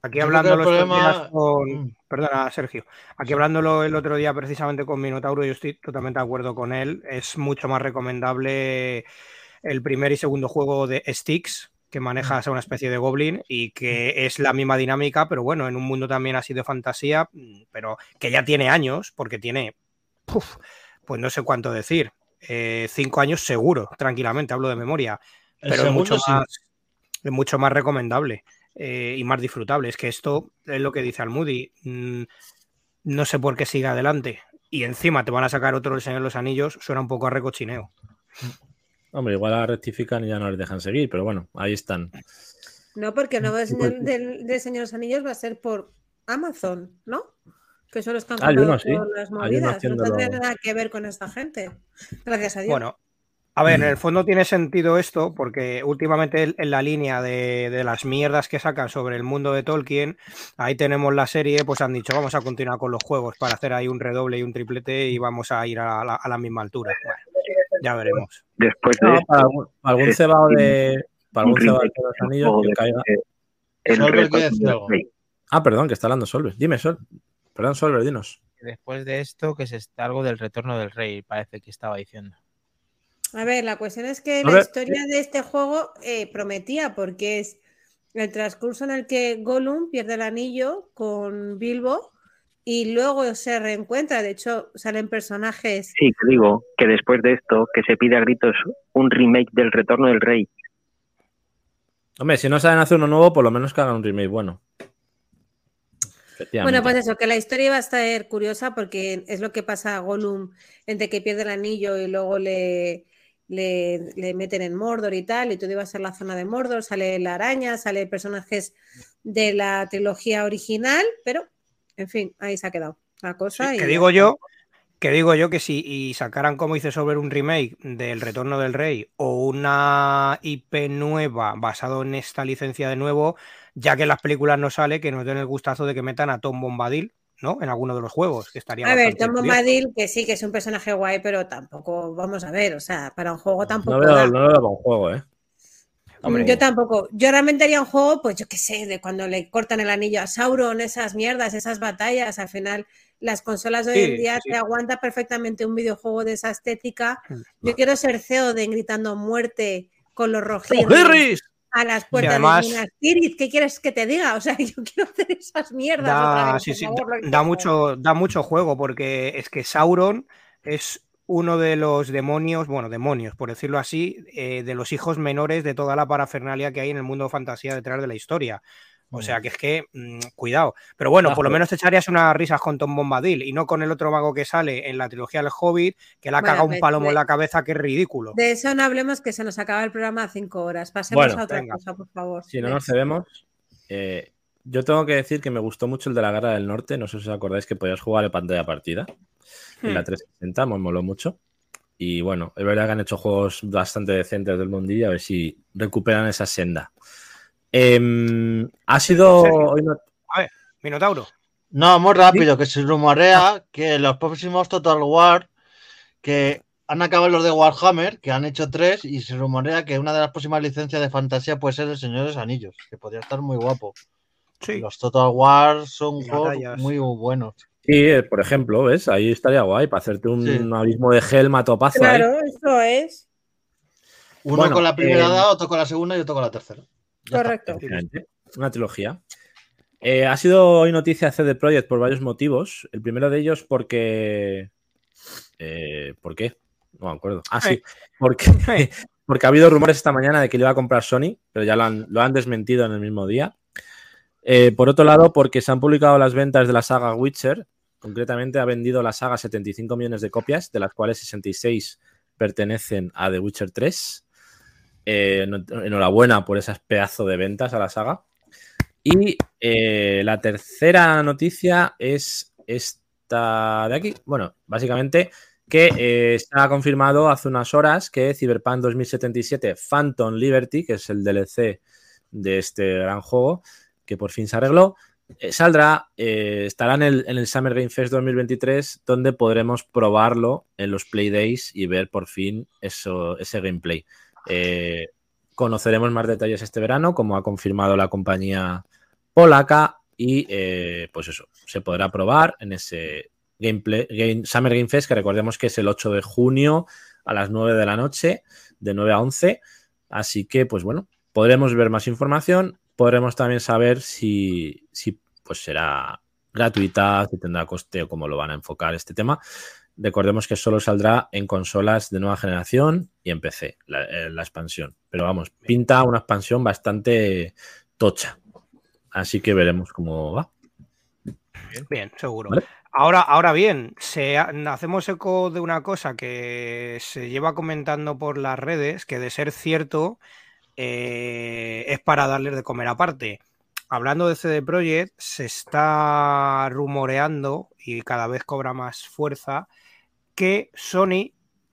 aquí hablándolo problema- con. Mm. Perdona, Sergio. Aquí hablándolo el otro día precisamente con Minotauro, yo estoy totalmente de acuerdo con él. Es mucho más recomendable el primer y segundo juego de Sticks, que manejas a una especie de goblin y que es la misma dinámica, pero bueno, en un mundo también así de fantasía, mm, pero que ya tiene años, porque tiene, pues no sé cuánto decir, eh, cinco años seguro, tranquilamente, hablo de memoria, pero es mucho, más, es mucho más recomendable eh, y más disfrutable. Es que esto es lo que dice Almudi, mm, no sé por qué sigue adelante. Y encima te van a sacar otro El Señor de los Anillos, suena un poco a recochineo. Hombre, igual la rectifican y ya no les dejan seguir, pero bueno, ahí están. No, porque el nuevo Pues señor, del, del Señor de los Anillos va a ser por Amazon, ¿no? Que son los que han uno, sí. todas las Hay uno movidas. No tendrá nada que ver con esta gente. Gracias a Dios. Bueno, a ver, en el fondo tiene sentido esto, porque últimamente en- en la línea de, de las mierdas que sacan sobre el mundo de Tolkien, ahí tenemos la serie, pues han dicho, vamos a continuar con los juegos para hacer ahí un redoble y un triplete y vamos a ir a la, a la misma altura. Bueno, ya veremos. Después de No, esto, para algún, cebado de. Para un algún cebado de remake los anillos que caiga. el Solver quiere decir algo. Ah, perdón, que está hablando Solver. Dime, Sol. Perdón, Solver, dinos. Después de esto, que se está algo del retorno del rey, parece que estaba diciendo. A ver, la cuestión es que la historia de este juego eh, prometía, porque es el transcurso en el que Gollum pierde el anillo con Bilbo y luego se reencuentra. De hecho, salen personajes. Sí, que digo que después de esto, que se pide a gritos un remake del retorno del rey. Hombre, si no saben hacer uno nuevo, por lo menos que hagan un remake bueno. Bueno, pues eso, que la historia va a estar curiosa porque es lo que pasa a Gollum entre que pierde el anillo y luego le, le, le meten en Mordor y tal, y todo iba a ser la zona de Mordor, sale la araña, sale personajes de la trilogía original, pero en fin, ahí se ha quedado la cosa. Sí, y que digo yo, que digo yo que si y sacaran, como dice sobre un remake del Retorno del Rey o una IP nueva basado en esta licencia de nuevo, ya que en las películas no sale, que nos den el gustazo de que metan a Tom Bombadil, ¿no? En alguno de los juegos, que estaría A ver, Tom. Bombadil, que sí, que es un personaje guay, pero tampoco, vamos a ver, o sea, para un juego tampoco. No veo, da. no lo veo para un juego, ¿eh? Hombre. Yo tampoco. Yo realmente haría un juego, pues yo qué sé, de cuando le cortan el anillo a Sauron, esas mierdas, esas batallas. Al final, las consolas de hoy en día sí. te aguanta perfectamente un videojuego de esa estética. Mm. Yo quiero ser CEO de gritando muerte con los rojos ¡Harris! a las puertas además- de Minas Tirith. ¿Qué quieres que te diga? O sea, yo quiero hacer esas mierdas otra vez. sí, favor, da- mucho, da mucho juego porque es que Sauron es uno de los demonios, bueno, demonios, por decirlo así, eh, de los hijos menores de toda la parafernalia que hay en el mundo de fantasía detrás de la historia. O sea que es que, mm, cuidado. Pero bueno, por lo menos te echarías unas risas con Tom Bombadil y no con el otro mago que sale en la trilogía del Hobbit, que le ha Bueno, cagado un pues, palomo de- en la cabeza que es ridículo. De eso no hablemos, que se nos acaba el programa a cinco horas. Pasemos Bueno, a otra venga. cosa, por favor. Si no nos cedemos, eh, yo tengo que decir que me gustó mucho el de la Guerra del Norte. No sé si os acordáis que podías jugar en pantalla partida. En la Hmm. 360 me moló mucho. Y bueno, es verdad que han hecho juegos bastante decentes del mundillo, a ver si recuperan esa senda. Em, ha sido. Hoy no- Minotauro. No, muy rápido, que se rumorea que los próximos Total War, que han acabado los de Warhammer, que han hecho tres, y se rumorea que una de las próximas licencias de fantasía puede ser El Señor de los Anillos, que podría estar muy guapo. Sí. Los Total War son juegos muy buenos. Sí, eh, por ejemplo, ¿ves? Ahí estaría guay para hacerte un Sí. abismo de Helma topazo. ahí. Claro, eso es. Uno Bueno, con la primera eh, edad, otro con la segunda y otro con la tercera. Ya. Correcto. Una trilogía. Eh, ha sido hoy noticia CD Projekt por varios motivos. El primero de ellos porque. eh, ¿Por qué? No me acuerdo. Ah, sí. Porque, porque ha habido rumores esta mañana de que le iba a comprar Sony, pero ya lo han, lo han desmentido en el mismo día. Eh, por otro lado, porque se han publicado las ventas de la saga Witcher. Concretamente, ha vendido la saga 75 millones de copias, de las cuales 66 pertenecen a The Witcher 3. Eh, en- enhorabuena por esas pedazos de ventas a la saga. Y eh, la tercera noticia es esta de aquí. Bueno, básicamente que eh, confirmado hace unas horas que Cyberpunk 2077 Phantom Liberty, que es el DLC de este gran juego, que por fin se arregló, eh, saldrá, eh, estará en el, el Summer Game Fest 2023, donde podremos probarlo en los Play Days y ver por fin eso, ese gameplay. Eh, conoceremos más detalles este verano, como ha confirmado la compañía polaca, y eh, pues eso, se podrá probar en ese gameplay, Game- Summer Game Fest, que recordemos que es el 8 de junio a las 9 de la noche, de 9 a 11. Así que, pues bueno, podremos ver más información, podremos también saber si, si pues será gratuita, si tendrá coste o cómo lo van a enfocar este tema. Recordemos que solo saldrá en consolas de nueva generación y en PC, la, eh, la expansión. Pero vamos, pinta una expansión bastante tocha. Así que veremos cómo va. Bien, seguro. Vale. Ahora, ahora bien, se hacemos eco de una cosa que se lleva comentando por las redes, que de ser cierto eh, es para darles de comer aparte. Hablando de CD Projekt, se está rumoreando y cada vez cobra más fuerza que Sony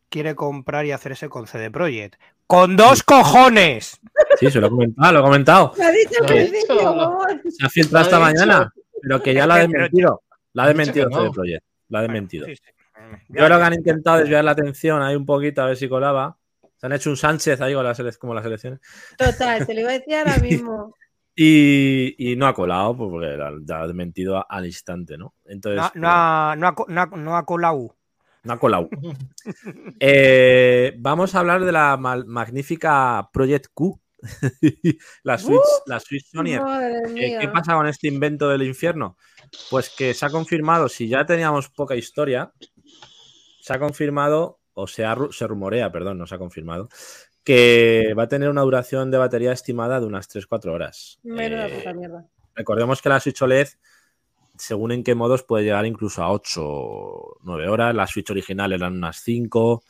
quiere comprar y hacerse con CD Projekt. ¡Con dos cojones! Sí, se lo he comentado, lo he comentado. Lo ha dicho he. Se ha filtrado esta dicho. mañana, pero que ya la ha desmentido. La ha desmentido no. CD Projekt. La ha desmentido. Sí, sí. Yo creo que han intentado desviar la atención ahí un poquito a ver si colaba. Se han hecho un Sánchez ahí con las como las elecciones. Total, te lo iba a decir ahora mismo. Y, y no ha colado pues, porque la, ya ha desmentido a- al instante, ¿no? Entonces, No, no ha, no ha no ha- no ha colado. no ha colado. Eh, vamos a hablar de la mal- magnífica Project Q. la Switch, la Switch Sony. Madre ¿Qué, mía. qué pasa con este invento del infierno? Pues que se ha confirmado, si ya teníamos poca historia, se ha confirmado, o se, ha se rumorea, perdón, no se ha confirmado, que va a tener una duración de batería estimada de unas 3-4 horas. Menuda Eh, puta mierda. recordemos que la Switch OLED, según en qué modos, puede llegar incluso a 8 o 9 horas. La Switch original eran unas 5.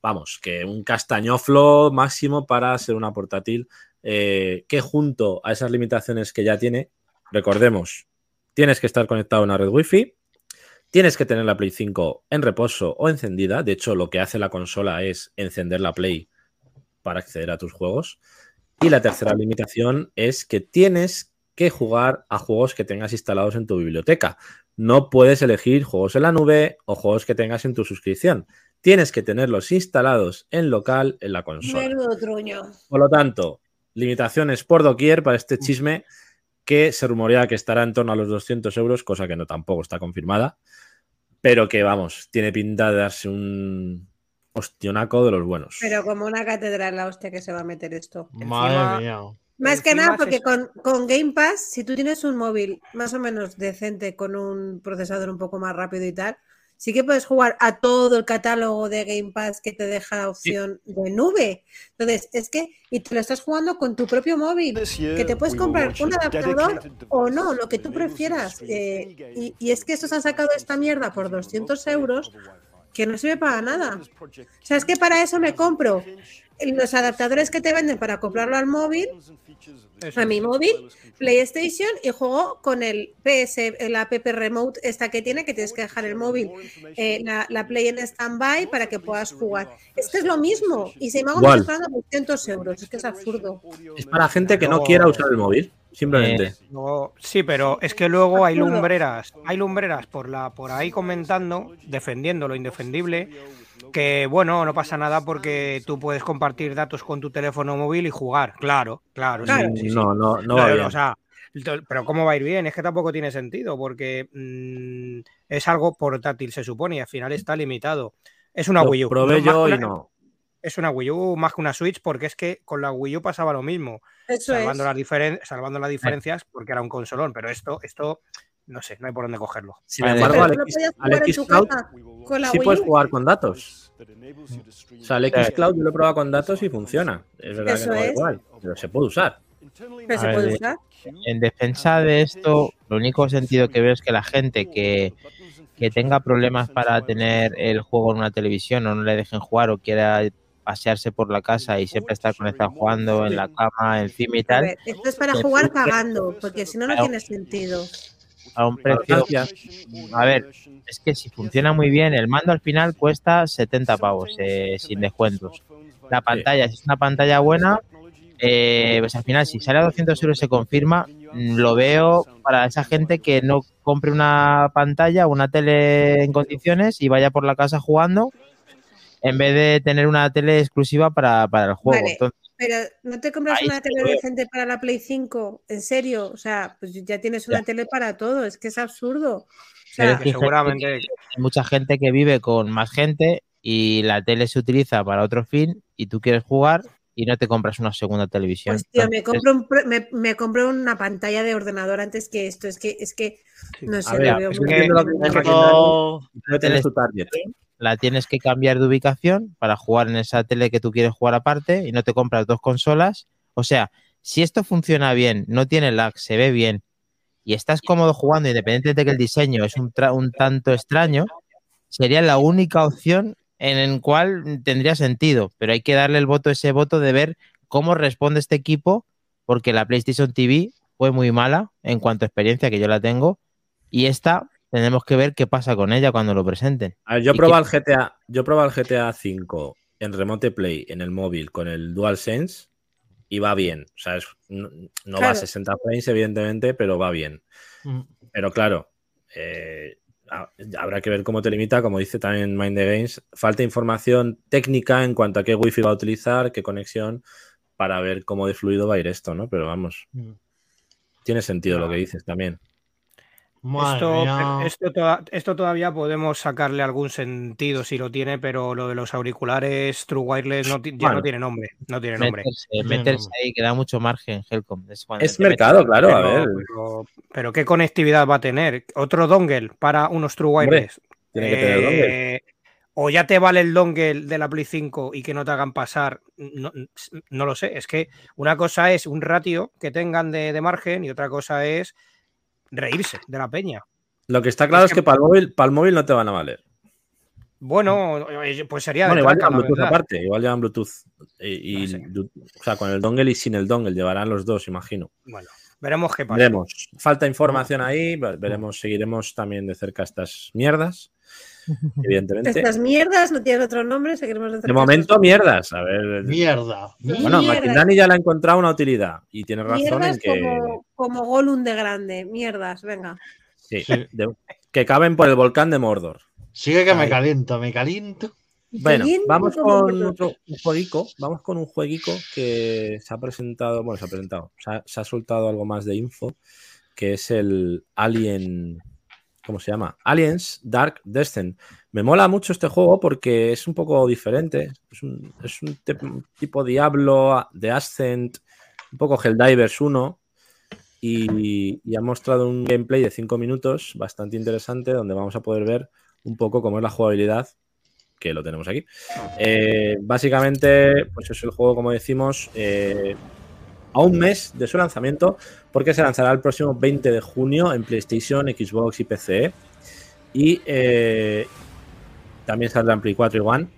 Vamos, que un castañoflo máximo para ser una portátil eh, que junto a esas limitaciones que ya tiene, recordemos, tienes que estar conectado a una red Wi-Fi, tienes que tener la Play 5 en reposo o encendida. De hecho, lo que hace la consola es encender la Play para acceder a tus juegos. Y la tercera limitación es que tienes que jugar a juegos que tengas instalados en tu biblioteca. No puedes elegir juegos en la nube o juegos que tengas en tu suscripción. Tienes que tenerlos instalados en local en la consola. Menudo truño. Por lo tanto, limitaciones por doquier para este chisme que se rumorea que estará en torno a los 200 euros, cosa que no tampoco está confirmada, pero que vamos, tiene pinta de darse un ostionaco de los buenos. Pero como una catedral la hostia que se va a meter esto. Madre Encima- mía. Más que nada porque con, con Game Pass, si tú tienes un móvil más o menos decente con un procesador un poco más rápido y tal, sí que puedes jugar a todo el catálogo de Game Pass que te deja la opción de nube. Entonces, es que, y te lo estás jugando con tu propio móvil, que te puedes comprar un adaptador o no, lo que tú prefieras. eh, y, y es que estos han sacado esta mierda por 200 euros que no sirve para nada. O sea, es que para eso me compro los adaptadores que te venden para comprarlo al móvil, a mi móvil, PlayStation y juego con el PS, el app remote esta que tiene, que tienes que dejar el móvil, eh, la, la Play en stand-by para que puedas jugar. Es que es lo mismo. Y si me hago estoy pagando 200 euros, es que es absurdo. Es para gente que no quiera usar el móvil, simplemente. Eh, Luego- sí, pero es que luego hay lumbreras, hay lumbreras por la por ahí comentando, defendiendo lo indefendible, que bueno, no pasa nada porque tú puedes compartir datos con tu teléfono móvil y jugar. Claro, claro. sí, Claro. sí, sí. no, no, no va Pero, bien. o sea, pero ¿cómo va a ir bien? Es que tampoco tiene sentido porque mm, es algo portátil, se supone, y al final está limitado. Es una Lo Wii U. probé yo y no. Es una Wii U más que una Switch porque es que con la Wii U pasaba lo mismo Eso es. salvando, las diferen- salvando las diferencias porque era un consolón, pero esto, esto, no sé, no hay por dónde cogerlo. Sin Vale. embargo, al X- al la sí puedes jugar con datos. O sea, el Claro. Xcloud yo lo he probado con datos y funciona. Es verdad Eso que no es. igual, pero se puede usar. Pero se ver, puede de- usar. en defensa de esto, lo único sentido que veo es que la gente que, que tenga problemas para tener el juego en una televisión o no le dejen jugar o quiera pasearse por la casa y siempre estar conectado jugando en la cama, encima y tal, ver, esto es para jugar cagando, porque si no, no tiene sentido. A un precio. A ver, es que si funciona muy bien, el mando al final cuesta 70 pavos eh, sin descuentos. La pantalla, si es una pantalla buena, eh, pues al final, si sale a 200 euros se confirma, mm, lo veo para esa gente que no compre una pantalla, una tele en condiciones y vaya por la casa jugando, en vez de tener una tele exclusiva para, para el juego. Vale. Entonces, Pero no te compras Ahí una tele decente para la Play 5, en serio, o sea, pues ya tienes una Ya. tele para todo, es que es absurdo. O sea, Que seguramente hay mucha gente que vive con más gente y la tele se utiliza para otro fin y tú quieres jugar y no te compras una segunda televisión. pues tío, me compro, un me, me compro una pantalla de ordenador antes que esto, es que, es que, no sé, lo veo muy Esto, No tienes tu target. La tienes que cambiar de ubicación para jugar en esa tele que tú quieres jugar aparte y no te compras dos consolas. O sea, si esto funciona bien, no tiene lag, se ve bien y estás cómodo jugando, independientemente de que el diseño es un, un tanto extraño, sería la única opción en el cual tendría sentido. Pero hay que darle el voto, ese voto de ver cómo responde este equipo, porque la PlayStation TV fue muy mala en cuanto a experiencia, que yo la tengo, y esta tenemos que ver qué pasa con ella cuando lo presenten. A ver, yo ¿Y he probado el GTA, yo probado el GTA 5 en Remote Play, en el móvil, con el DualSense, y va bien. O sea, es- no, no va a Claro. 60 frames, evidentemente, pero va bien. mm, Pero claro, eh, ha- habrá que ver cómo te limita, como dice también Mind the Games. Falta información técnica en cuanto a qué wifi va a utilizar, qué conexión, para ver cómo de fluido va a ir esto, ¿no? Pero vamos, mm. tiene sentido lo que dices también. Madre Esto, esto, toda- esto todavía podemos sacarle algún sentido si lo tiene, pero lo de los auriculares True Wireless no, ya Bueno. no tiene nombre. No tiene nombre. Meterse, ahí, que da mucho margen, Helcom. Es, metes- mercado, claro, a Pero, ver. pero- pero ¿qué conectividad va a tener? ¿Otro dongle para unos True Hombre, Wireless? Tiene que tener dongle. Eh, O ya te vale el dongle de la Play 5 y que no te hagan pasar. No, no lo sé. Es que una cosa es un ratio que tengan de, de margen y otra cosa es reírse de la peña. Lo que está claro Es es que- que para el móvil, para el móvil no te van a valer. Bueno, pues sería Bueno, de igual llevan Bluetooth aparte, igual llevan Bluetooth. Y, y No sé. du- o sea, con el dongle y sin el dongle, llevarán los dos, imagino. Bueno, veremos qué pasa. Veremos. Falta información ahí, ve- veremos, seguiremos también de cerca estas mierdas, evidentemente. Estas mierdas no tienen otro nombre, seguiremos de momento, mierdas. A ver. Mierda. Bueno. Maquindani ya le ha encontrado una utilidad y tiene razón en que, como, como Gollum de grande, mierdas, venga. sí, Sí. de- que caben por el volcán de Mordor. Sigue que me caliento, me caliento. Bueno, vamos con otro un jueguico. Vamos con un jueguico que se ha presentado, bueno, se ha presentado, se ha, se ha soltado algo más de info, que es el Alien, ¿cómo se llama? Aliens Dark Descent. Me mola mucho este juego porque es un poco diferente. Es un, tipo Diablo de Ascent, un poco Helldivers 1. Y, y ha mostrado un gameplay de 5 minutos bastante interesante donde vamos a poder ver un poco cómo es la jugabilidad que lo tenemos aquí. Eh, básicamente, pues es el juego, como decimos, eh, a un mes de su lanzamiento, porque se lanzará el próximo 20 de junio en PlayStation, Xbox y PC. Y eh, también saldrá en Play 4 y One.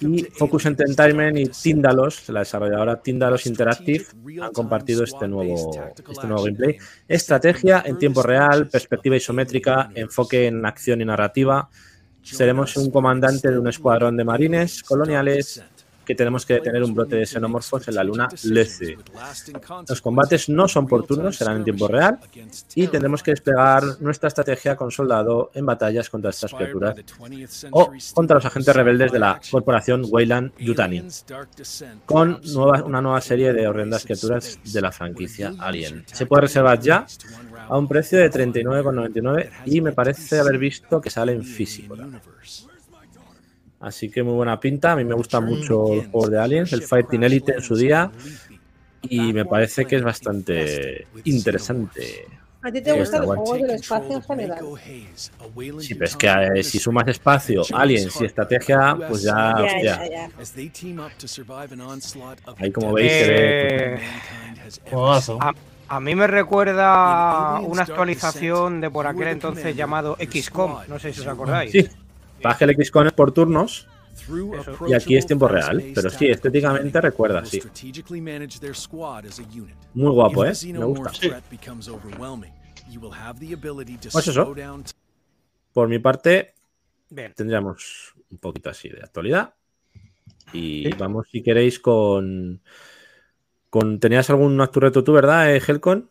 Y Focus Entertainment y Tindalos, la desarrolladora Tindalos Interactive, han compartido este nuevo, este nuevo gameplay. Estrategia en tiempo real, perspectiva isométrica, enfoque en acción y narrativa. Seremos un comandante de un escuadrón de marines coloniales que tenemos que detener un brote de xenomorfos en la luna Lece. Los combates no son por turnos, serán en tiempo real y tendremos que desplegar nuestra estrategia con soldado en batallas contra estas criaturas o contra los agentes rebeldes de la corporación Weyland Yutani, con nueva- una nueva serie de horrendas criaturas de la franquicia Alien. Se puede reservar ya a un precio de 39,99 y me parece haber visto que sale en físico. Así que muy buena pinta. A mí me gusta mucho el juego de Aliens, el Fighting Elite en su día. Y me parece que es bastante interesante. ¿A ti te Sí, gustan los juegos del espacio en general? Sí, pero es que eh, si sumas espacio, aliens y estrategia, pues ya, Ya, hostia. ya, ya. Ahí como veis se ve. Eh, Juegazo. a, a mí me recuerda una actualización de por aquel entonces llamado XCOM. No sé si os acordáis. Sí, baja el XCOM es por turnos Eso. y aquí es tiempo real. Pero sí, estéticamente recuerda, sí. Muy guapo, ¿eh? Me gusta. Sí. Pues eso. Por mi parte, Bien. tendríamos un poquito así de actualidad. Y Sí. vamos, si queréis, con. con ¿Tenías algún Actureto tú, verdad, eh, Helcon?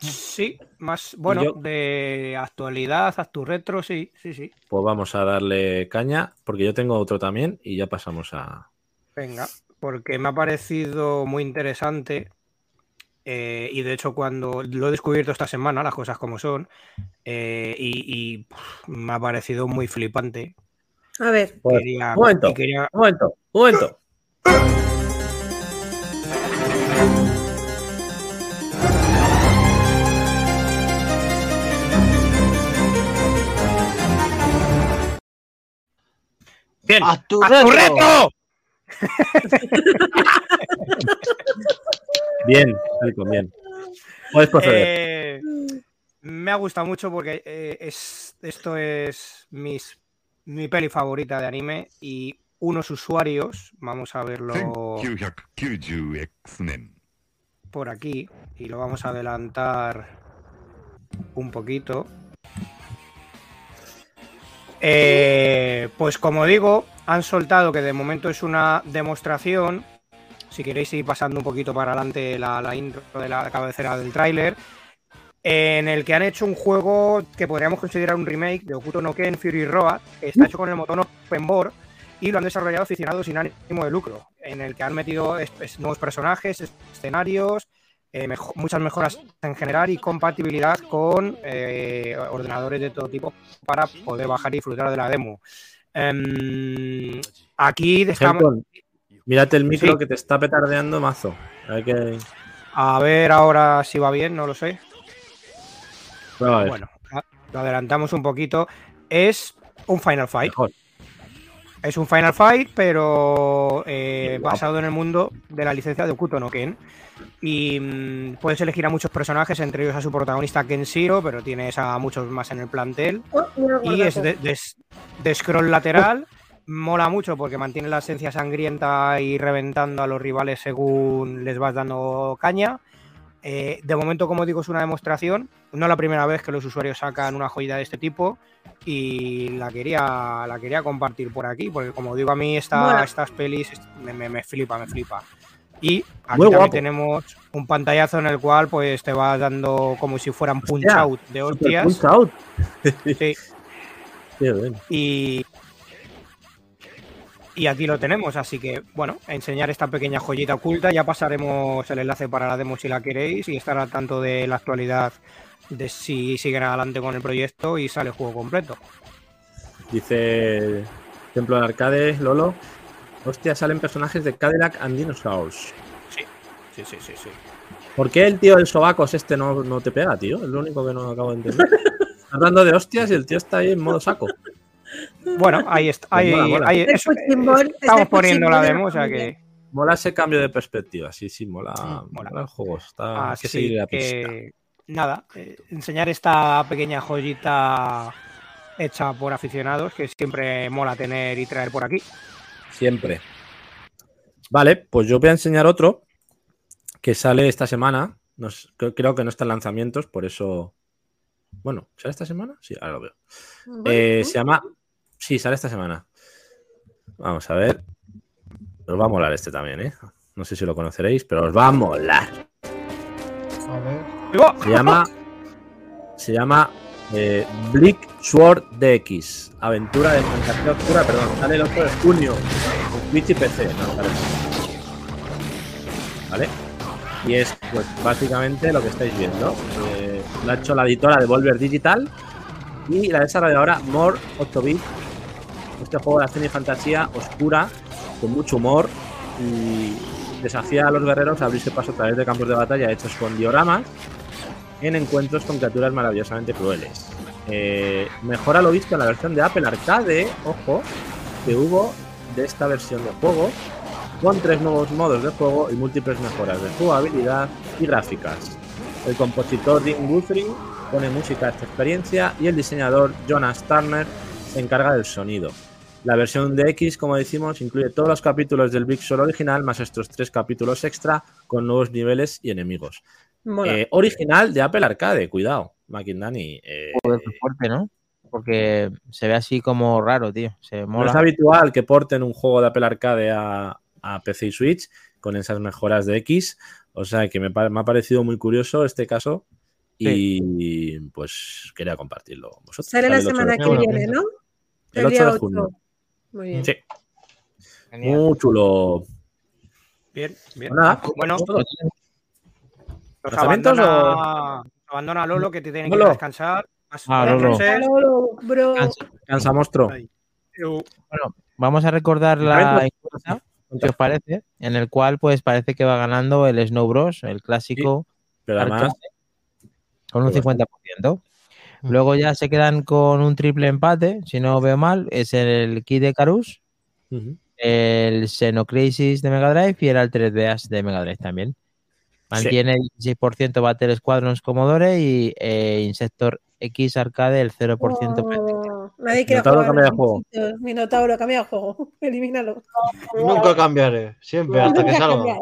Sí, más, bueno, yo- de actualidad, Actu-Retro, sí, sí, sí. Pues vamos a darle caña, porque yo tengo otro también y ya pasamos a. Venga, porque me ha parecido muy interesante eh, y de hecho cuando lo he descubierto esta semana, las cosas como son, eh, y, y, pff, me ha parecido muy flipante. A ver, Pues, Quería- un momento. quería- Un momento, un momento. Bien. ¡A tu ¡A tu reto! Bien, bien. Puedes proceder. Eh, me ha gustado mucho porque eh, es, esto es mis, mi peli favorita de anime y unos usuarios, vamos a verlo 1990X 年 por aquí y lo vamos a adelantar un poquito. Eh, pues como digo, han soltado que de momento es una demostración. Si queréis ir pasando un poquito para adelante la, intro de la cabecera del tráiler, en el que han hecho un juego que podríamos considerar un remake de Okuto no Ken Fury Road, que está hecho con el motor Open Board y lo han desarrollado aficionados sin ánimo de lucro, en el que han metido nuevos personajes, es- escenarios, eh, muchas mejoras en general y compatibilidad con eh, ordenadores de todo tipo para poder bajar y disfrutar de la demo. Em, aquí estamos. Helcon, mírate el micro Sí. que te está petardeando mazo. A ver ahora si va bien, no lo sé. Bueno, lo adelantamos un poquito. Es un Final Fight. Mejor. Es un Final Fight, pero eh, basado en el mundo de la licencia de Okuto no Ken. Y mm, puedes elegir a muchos personajes, entre ellos a su protagonista Kenshiro, pero tienes a muchos más en el plantel. oh, Y es gordazo. de, de- de scroll lateral. Mola mucho porque mantiene la esencia sangrienta y reventando a los rivales según les vas dando caña. Eh, de momento, como digo, es una demostración. No la primera vez que los usuarios sacan una joyita de este tipo. Y la quería, la quería compartir por aquí. Porque como digo, a mí esta- estas pelis me, me- me flipa, me flipa. Y aquí Muy también tenemos un pantallazo en el cual pues te vas dando como si fueran punch Hostia, out de hostias. punch out. Sí. Qué bien. Y, y aquí lo tenemos, así que bueno, a enseñar esta pequeña joyita oculta. Ya pasaremos el enlace para la demo si la queréis y estar al tanto de la actualidad de si siguen adelante con el proyecto y sale el juego completo. Dice Templo de Arcade, Lolo. Hostia, salen personajes de Cadillac and Dinosaurs. Sí, sí, sí, sí. sí. ¿Por qué el tío del sobacos este no, no te pega, tío? Es lo único que no acabo de entender. Hablando de hostias y el tío está ahí en modo saco. Bueno, ahí está. Ahí, Mola, mola. ahí- es estamos poniendo la demo, o sea que. Mola ese cambio de perspectiva. Sí, sí, mola. Mm, mola. mola el juego. Está, hay que seguir la pista. que, nada, eh, enseñar esta pequeña joyita hecha por aficionados que siempre mola tener y traer por aquí. Siempre. Vale, pues yo voy a enseñar otro que sale esta semana. Creo que no está en lanzamientos, por eso. Bueno, ¿sale esta semana? Sí, ahora lo veo. Eh, se llama. Sí, sale esta semana. Vamos a ver. Os va a molar este también, ¿eh? No sé si lo conoceréis, pero os va a molar. A ver. ¡Vivo! Se llama. Se llama. eh, Bleak Sword DX. Aventura de fantasía oscura, perdón. Sale el 8 de junio. En Switch y PC. No. ¿Vale? Y es, pues, básicamente lo que estáis viendo. Eh, lo ha hecho la editora de Volver Digital y la desarrolladora More 8 bit. Este juego de acción y fantasía oscura, con mucho humor y desafía a los guerreros a abrirse paso a través de campos de batalla hechos con dioramas en encuentros con criaturas maravillosamente crueles. Eh, mejora lo visto en la versión de Apple Arcade, ojo, que hubo de esta versión de juego, con tres nuevos modos de juego y múltiples mejoras de jugabilidad y gráficas. El compositor Dean Guthrie pone música a esta experiencia y el diseñador Jonas Turner se encarga del sonido. La versión de X, como decimos, incluye todos los capítulos del Big Soul original, más estos tres capítulos extra con nuevos niveles y enemigos. Eh, original de Apple Arcade, cuidado. McIndani. eh, Joder, qué fuerte, ¿no? Porque se ve así como raro, tío. Se no es habitual que porten un juego de Apple Arcade a, a PC y Switch con esas mejoras de X. O sea que me, ha parecido muy curioso este caso y pues quería compartirlo con vosotros. Sale la semana que junio. viene, ¿no? El 8 día de 8. Muy bien. Sí, Genial. muy chulo. Bien, bien. Nada, bueno, ¿Lanzamientos abandona, nos abandona Lolo que te tiene que Lolo. descansar. Ah, Lolo. noches. Lolo, bro. Cansa. Cansa monstruo. Eu- Vamos a recordar la encuesta, si os parece, en el cual pues parece que va ganando el Snow Bros, el clásico, Pero además, arcade, con un Pues 50%. Luego ya se quedan con un triple empate, si no veo mal, es el Kid de Carus, el Xenocrisis de Mega Drive y el Altered Beast de Mega Drive también. Mantiene el 16% Battle Squadrons Commodore y eh, Insector X Arcade el 0%. Oh, nadie quiere Minotauro jugar. cambia de juego. Minotauro, cambia de juego. Elimínalo. Nunca cambiaré, siempre, hasta que salga.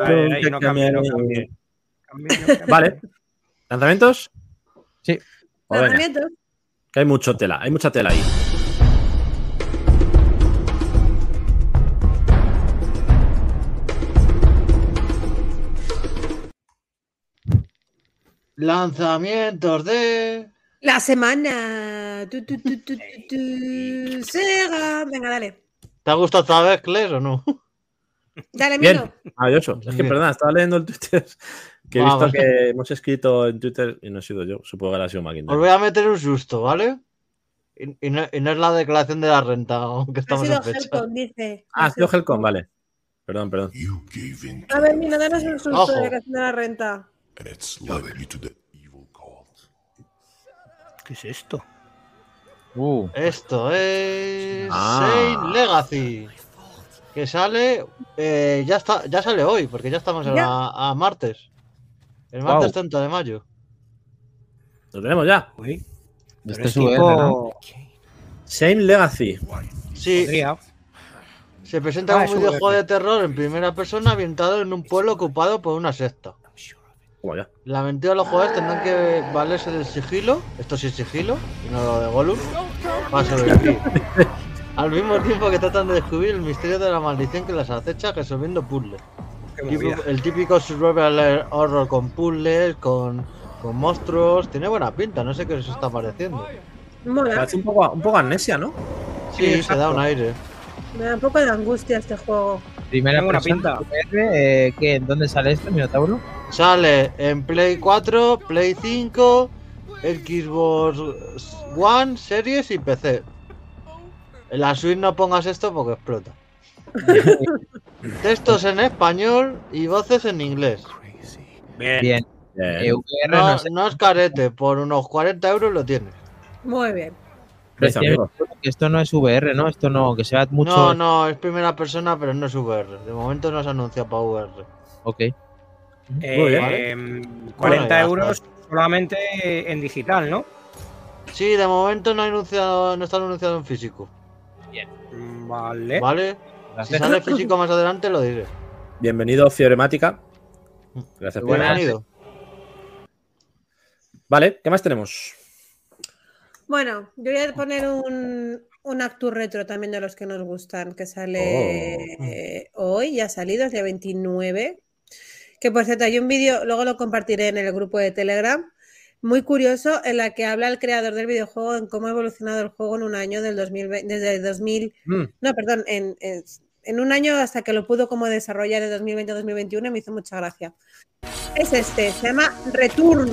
ay, no cambie. Vale. ¿Lanzamientos? Sí. Pues que hay mucho tela, hay mucha tela ahí. Lanzamientos de. La semana. Tu, tu, tu, tu, tu, tu. Sega. Venga, dale. ¿Te ha gustado esta vez, Kles, o no? Dale. Mino. Maravilloso. Es que, perdona, estaba leyendo el Twitter que he visto que hemos escrito en Twitter y no he sido yo. Supongo que habrá sido máquina. Os voy a meter un susto, ¿vale? Y, y no, y no es la declaración de la renta, aunque Ha estamos sido en fecha. Helcom, dice. Ah, ha sido Helcom, vale. Perdón, perdón. A ver, Mino, danos un susto Ojo. de declaración de la renta. ¿Qué es esto? Uh, Esto es. Ah. Saint Legacy. Que sale. eh, ya está ya sale hoy, porque ya estamos a martes. El Guau. martes 30 de mayo. Lo tenemos ya. Uy, este es tipo- ¿no? Same Legacy. Sí, podría. se presenta Ah, un videojuego de terror en primera persona ambientado en un pueblo ocupado por una secta. Como ya. La mentira de los jugadores tendrán que valerse del sigilo, esto sí es sigilo, y no lo de Gollum, para sobrevivir. Al mismo tiempo que tratan de descubrir el misterio de la maldición que las acecha resolviendo puzzles. El típico survival horror con puzzles, con, con monstruos. Tiene buena pinta, no sé qué os está pareciendo. Mola. Parece un poco, un poco amnesia, ¿no? Sí, se da un aire. Me da un poco de angustia este juego. primera pinta. Eh, ¿qué? ¿Dónde sale esto, Minotauro? Sale en Play 4, Play 5, Xbox One, Series y PC. En la Switch no pongas esto porque explota. Textos en español y voces en inglés. Bien. Bien. Bien. Eh, No, no sé. no es carete, por unos 40 euros lo tienes. Muy bien. Que esto no es VR, ¿no? Esto no, que sea mucho. No, no, es primera persona, pero no es VR. De momento no se anuncia para VR. Ok. Muy bien. Eh, Bueno, 40 ya euros solamente en digital, ¿no? Sí, de momento no ha anunciado, no está anunciado en físico. Mm, Vale. ¿Vale? Si sale físico más adelante lo diré. Bienvenido, Fieremática. Gracias por Bienvenido. Vale, ¿qué más tenemos? Bueno, yo voy a poner un, un Retro también de los que nos gustan, que sale Oh. eh, hoy, ya ha salido, es día 29. Que por cierto, hay un vídeo, luego lo compartiré en el grupo de Telegram, muy curioso, en la que habla el creador del videojuego en cómo ha evolucionado el juego en un año del 2020, desde el 2000, Mm, no, perdón, en, en- en un año hasta que lo pudo como desarrollar de 2020 a 2021 y me hizo mucha gracia. Es este, se llama Return.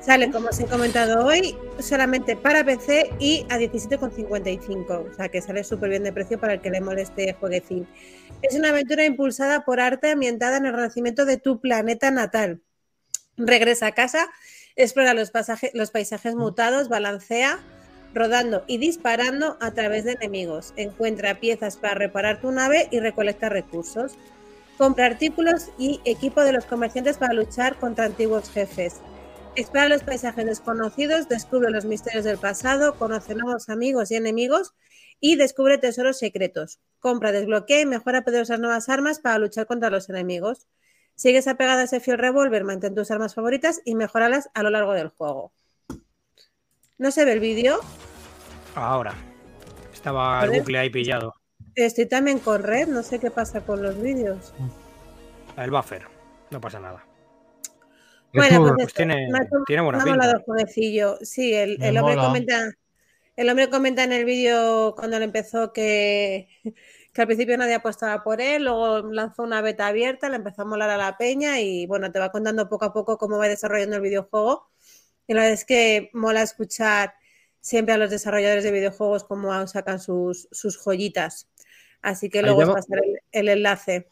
Sale, como os he comentado hoy, solamente para PC y a 17,55. O sea que sale súper bien de precio para el que le moleste jueguecín. Es una aventura impulsada por arte ambientada en el renacimiento de tu planeta natal. Regresa a casa, explora los paisajes mutados, balancea, rodando y disparando a través de enemigos. Encuentra piezas para reparar tu nave y recolecta recursos. Compra artículos y equipo de los comerciantes para luchar contra antiguos jefes. Explora los paisajes desconocidos, descubre los misterios del pasado, conoce nuevos amigos y enemigos y descubre tesoros secretos. Compra, desbloquea y mejora poderosas nuevas armas para luchar contra los enemigos. Sigues apegada a ese fiel revólver, mantén tus armas favoritas y mejóralas a lo largo del juego. ¿No se ve el vídeo? Ahora. Estaba el bucle ahí pillado. Estoy también con red, no sé qué pasa con los vídeos. El buffer. No pasa nada. Bueno, pues, Pues tiene, tiene buena me ha pinta. Sí, el, hombre mola. comenta. El hombre comenta en el vídeo cuando le empezó que, que al principio nadie apostaba por él, luego lanzó una beta abierta, le empezó a molar a la peña y bueno, te va contando poco a poco cómo va desarrollando el videojuego. Y la verdad es que mola escuchar siempre a los desarrolladores de videojuegos cómo sacan sus, sus joyitas. Así que ¿Hay luego os pasaré el, el enlace.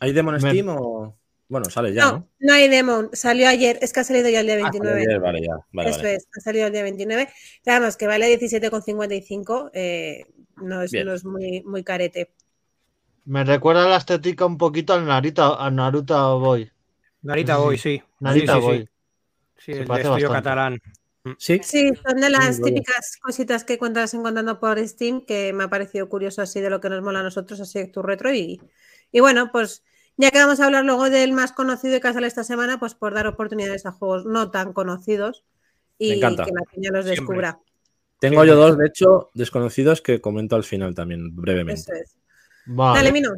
¿Hay demo en Me- Steam o...? Bueno, sale ya, ¿no? No, no hay demo, salió ayer, es que ha salido ya el día Ah, 29. sale ayer, vale, ya. Vale, Eso vale. es, ha salido el día 29. Pero vamos, que vale 17,55. eh, no es, no es muy, muy carete. Me recuerda la estética un poquito al Naruto, al Naruto Boy. Narita. Boy, sí. Narita sí, sí, Boy. sí. Sí, Se el estudio bastante. catalán. Sí, Sí, son de las típicas cositas que encuentras encontrando por Steam que me ha parecido curioso así de lo que nos mola a nosotros, así tu retro. Y, y bueno, pues ya que vamos a hablar luego del más conocido y que sale esta semana, pues por dar oportunidades a juegos no tan conocidos Me y que la peña los Siempre. descubra. Tengo yo dos, de hecho, desconocidos que comento al final también, brevemente. Eso es. Vale. Dale, Mino.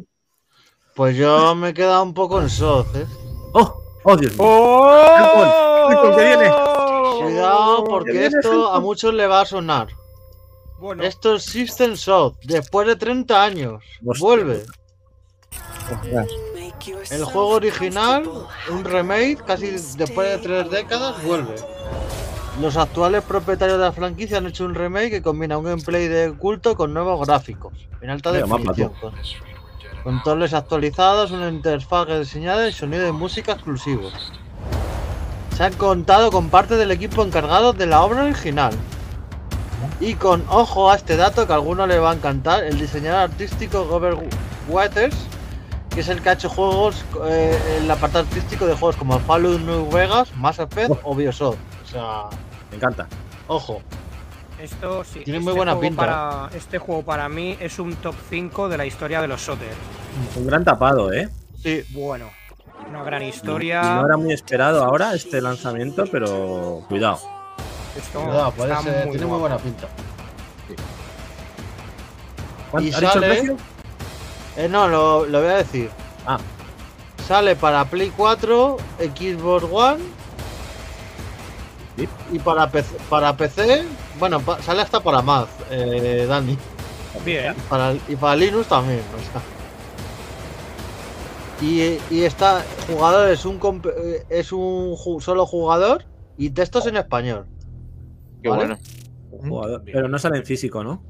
Pues yo me he quedado un poco en SOZ, ¿eh? ¡Oh! ¡Oh, Dios mío! ¡Oh! Michael, ¿qué viene? Cuidado, porque esto a muchos le va a sonar. Bueno, Esto es System Shock, después de 30 años. Hostia. Vuelve. El juego original, un remake, casi después de tres décadas, vuelve. Los actuales propietarios de la franquicia han hecho un remake que combina un gameplay de culto con nuevos gráficos, en alta mapa, definición, controles actualizados, una interfaz diseñada y sonido y música exclusivos. Se han contado con parte del equipo encargado de la obra original. Y con ojo a este dato que a alguno le va a encantar, el diseñador artístico Robert Waters, que es el que ha hecho juegos, eh, el apartado artístico de juegos como Fallout New Vegas, Mass Effect o Bioshock. O sea, Me encanta. ojo. Esto sí. Tiene este muy buena juego pinta, Para, Este juego para mí es un top 5 de la historia de los Soter. Un gran tapado, ¿eh? Sí, Bueno, una gran Y historia. no era muy esperado ahora este lanzamiento, pero cuidado. Esto cuidado, puede está ser, muy tiene muy buena pinta. ¿Cuánto- Y ¿Ha dicho el sale- precio? Eh, no, lo, lo voy a decir. Ah. Sale para Play 4, Xbox One Sí. y para PC, para PC bueno, sale hasta para Mac, eh, Dani. Bien. Para, y para Linux también. o sea. Y, y esta jugador es un eh, es un ju- solo jugador y textos en español. Qué ¿Vale? bueno. Jugador. Pero no sale en físico, ¿no?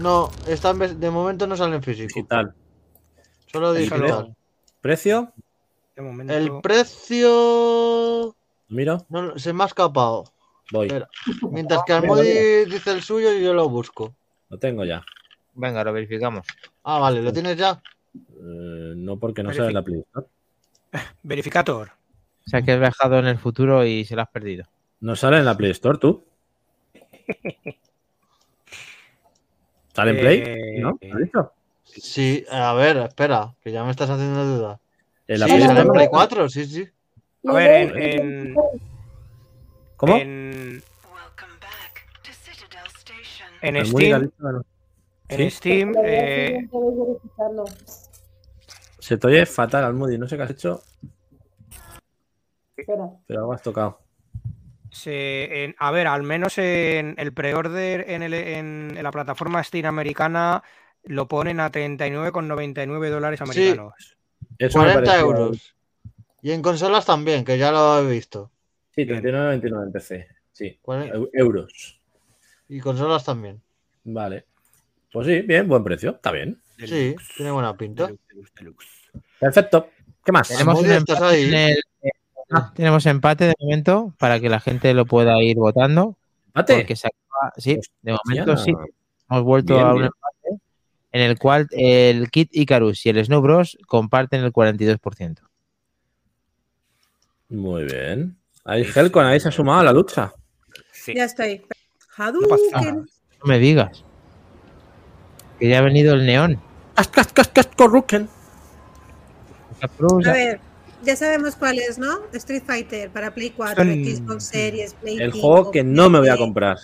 No, está en vez- de momento no sale en físico. Digital. Solo ¿Y digital. ¿Precio? De momento. El precio Miro. no, se me ha escapado. Voy. Espera. Mientras que Almodi dice el suyo y yo lo busco. Lo tengo ya. Venga, lo verificamos. Ah, vale, ¿lo tienes ya? Eh, no porque no sale en la Play Store. Verificator. O sea que has viajado en el futuro y se lo has perdido. No sale en la Play Store, tú. ¿Sale en Play? Eh, ¿No? ¿Has dicho? Sí, a ver, espera, que ya me estás haciendo duda. En la sí, Play sale en. Play 4, sí, sí. A ver, en, en, ¿Cómo? en, en Steam, en ¿Sí? Steam, eh, Se te oye fatal, Almudi. No sé qué has hecho, Espera. pero algo has tocado. se- en- a ver, al menos en el pre-order en, el- en- en la plataforma Steam americana lo ponen a 39,99 dólares americanos. Eso me 40 pareció- euros. Y en consolas también, que ya lo he visto. Sí, 39.99 en PC. Sí. Euros. Y consolas también. Vale. Pues sí, bien, buen precio. Está bien. Sí, tiene buena pinta. Deluxe, deluxe, deluxe. Perfecto. ¿Qué más? Tenemos, un ¿estás empate ahí? en el- eh, tenemos empate de momento para que la gente lo pueda ir votando. Mate. Porque se acaba- sí, de momento Hostia. sí. Hemos vuelto Bien, a un bien. empate en el cual el Kit Icarus y el Snow Bros comparten el 42%. Muy bien. Ahí Helcon, ahí se ha sumado a la lucha. Sí. Ya estoy. pasa Hadouken. No me digas. Que ya ha venido el neón. Corruquen. A ver, ya sabemos cuál es, ¿no? Street Fighter para Play 4, Son- Xbox Series, Play El 5, juego que no me voy a comprar.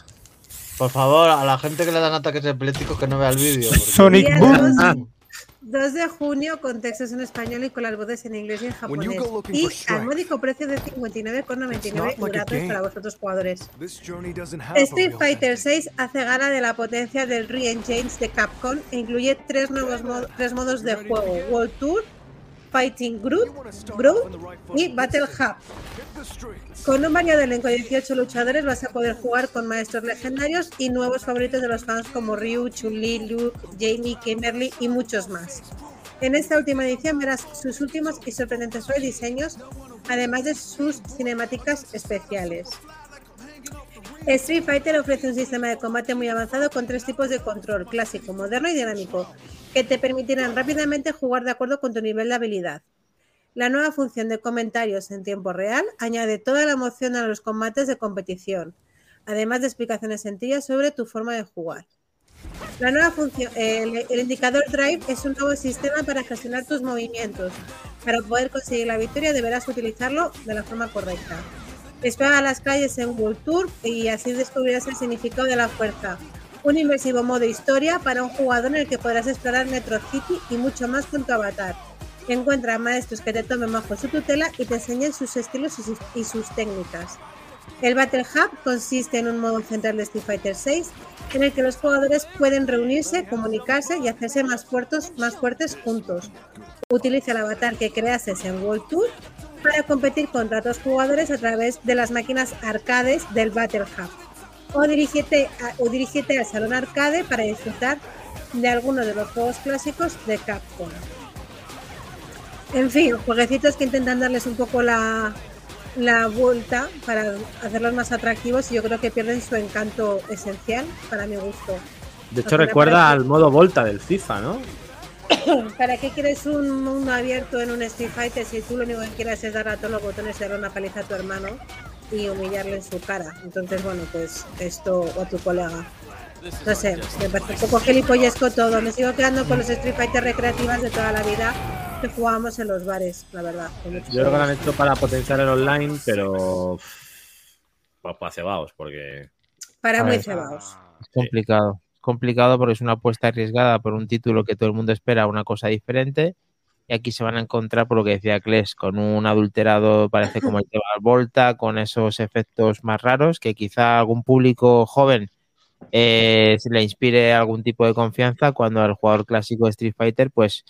Por favor, a la gente que le dan ataques epilépticos que no vea el vídeo. porque- Sonic Boom. Ah. 2, 2 de junio con textos en español y con las voces en inglés y en japonés. Y al módico precio de it's 59,99 not like a gratis para vosotros jugadores. Street Fighter. 6 hace gala de la potencia del Re-Engines de Capcom e incluye tres nuevos mod- tres modos de juego: World Tour, Fighting Group, Group y Battle Hub. Con un variado elenco de 18 luchadores vas a poder jugar con maestros legendarios y nuevos favoritos de los fans como Ryu, Chun-Li, Luke, Jamie, Kimberly y muchos más. En esta última edición verás sus últimos y sorprendentes rediseños, además de sus cinemáticas especiales. Street Fighter ofrece un sistema de combate muy avanzado con tres tipos de control, clásico, moderno y dinámico, que te permitirán rápidamente jugar de acuerdo con tu nivel de habilidad. La nueva función de comentarios en tiempo real añade toda la emoción a los combates de competición, además de explicaciones sencillas sobre tu forma de jugar. La nueva función, el, el indicador Drive es un nuevo sistema para gestionar tus movimientos. Para poder conseguir la victoria deberás utilizarlo de la forma correcta. Explora las calles en World Tour y así descubrirás el significado de la fuerza. Un inmersivo modo historia para un jugador en el que podrás explorar Metro City y mucho más con tu avatar. Encuentra maestros que te tomen bajo su tutela y te enseñen sus estilos y sus, técnicas. El Battle Hub consiste en un modo central de Street Fighter VI en el que los jugadores pueden reunirse, comunicarse y hacerse más fuertes, más fuertes juntos. Utiliza el avatar que creases en World Tour para competir contra otros jugadores a través de las máquinas arcades del Battle Hub. O dirígete, a- o dirígete al salón arcade para disfrutar de algunos de los juegos clásicos de Capcom. En fin, jueguecitos que intentan darles un poco la, la vuelta para hacerlos más atractivos y yo creo que pierden su encanto esencial para mi gusto. De hecho, recuerda al modo Volta del FIFA, ¿no? ¿Para qué quieres un mundo abierto en un Street Fighter si tú lo único que quieres es dar a todos los botones y darle una paliza a tu hermano y humillarle en su cara? Entonces, bueno, pues esto o a tu colega. No sé, me parece un poco gilipollesco todo. Me sigo quedando con los Street Fighter recreativas de toda la vida que jugábamos en los bares, la verdad. Yo creo que lo han hecho para potenciar el online, pero. Pues para cebaos, porque. Para muy cebados. Es complicado. Complicado porque es una apuesta arriesgada por un título que todo el mundo espera una cosa diferente. Y aquí se van a encontrar, por lo que decía Kles, con un adulterado, parece como el de Volta, con esos efectos más raros, que quizá algún público joven eh, se le inspire algún tipo de confianza cuando el jugador clásico de Street Fighter, pues,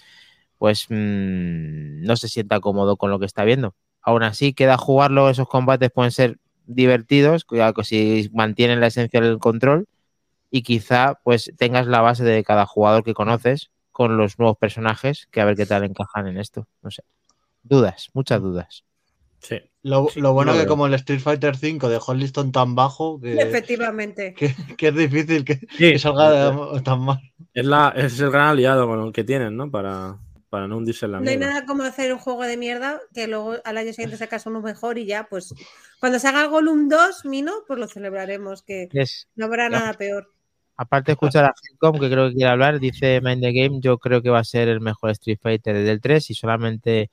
pues mm, no se sienta cómodo con lo que está viendo. Aún así, queda jugarlo, esos combates pueden ser divertidos, si mantienen la esencia del control y quizá pues tengas la base de cada jugador que conoces con los nuevos personajes que a ver qué tal encajan en esto. No sé. Dudas, muchas dudas. Sí. Lo, lo bueno lo que como el Street Fighter 5 dejó el listón tan bajo que, Efectivamente. que, que es difícil que, Sí. que salga de- tan mal. Es, la, es el gran aliado con el que tienen, ¿no? Para, para no hundirse en la No hay mierda. nada como hacer un juego de mierda que luego al año siguiente sacas uno mejor y ya, pues cuando salga el Gollum 2, Mino, pues lo celebraremos, que Es, no habrá nada peor. Aparte de escuchar a Helcom, que creo que quiere hablar, dice Mind the Game, yo creo que va a ser el mejor Street Fighter desde el 3 y solamente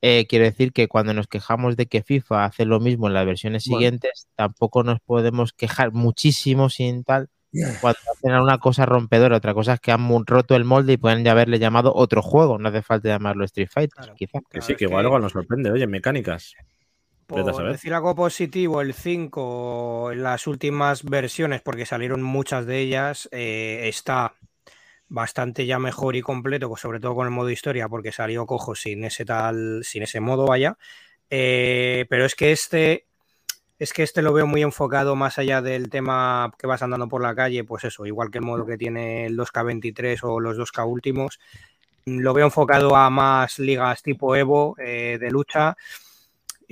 eh, quiero decir que cuando nos quejamos de que FIFA hace lo mismo en las versiones Bueno. siguientes, tampoco nos podemos quejar muchísimo sin tal cuando hacen una cosa rompedora. Otra cosa es que han roto el molde y pueden ya haberle llamado otro juego. No hace falta llamarlo Street Fighter, Claro. quizá. Que sí, que igual algo nos sorprende. Oye, mecánicas. Por decir algo positivo, el 5, en las últimas versiones, porque salieron muchas de ellas, eh, está bastante ya mejor y completo, pues sobre todo con el modo historia, porque salió cojo sin ese tal, sin ese modo, vaya. Eh, pero es que este, es que este lo veo muy enfocado más allá del tema que vas andando por la calle, pues eso, igual que el modo que tiene el 2K23 o los 2K últimos, lo veo enfocado a más ligas tipo Evo eh, de lucha.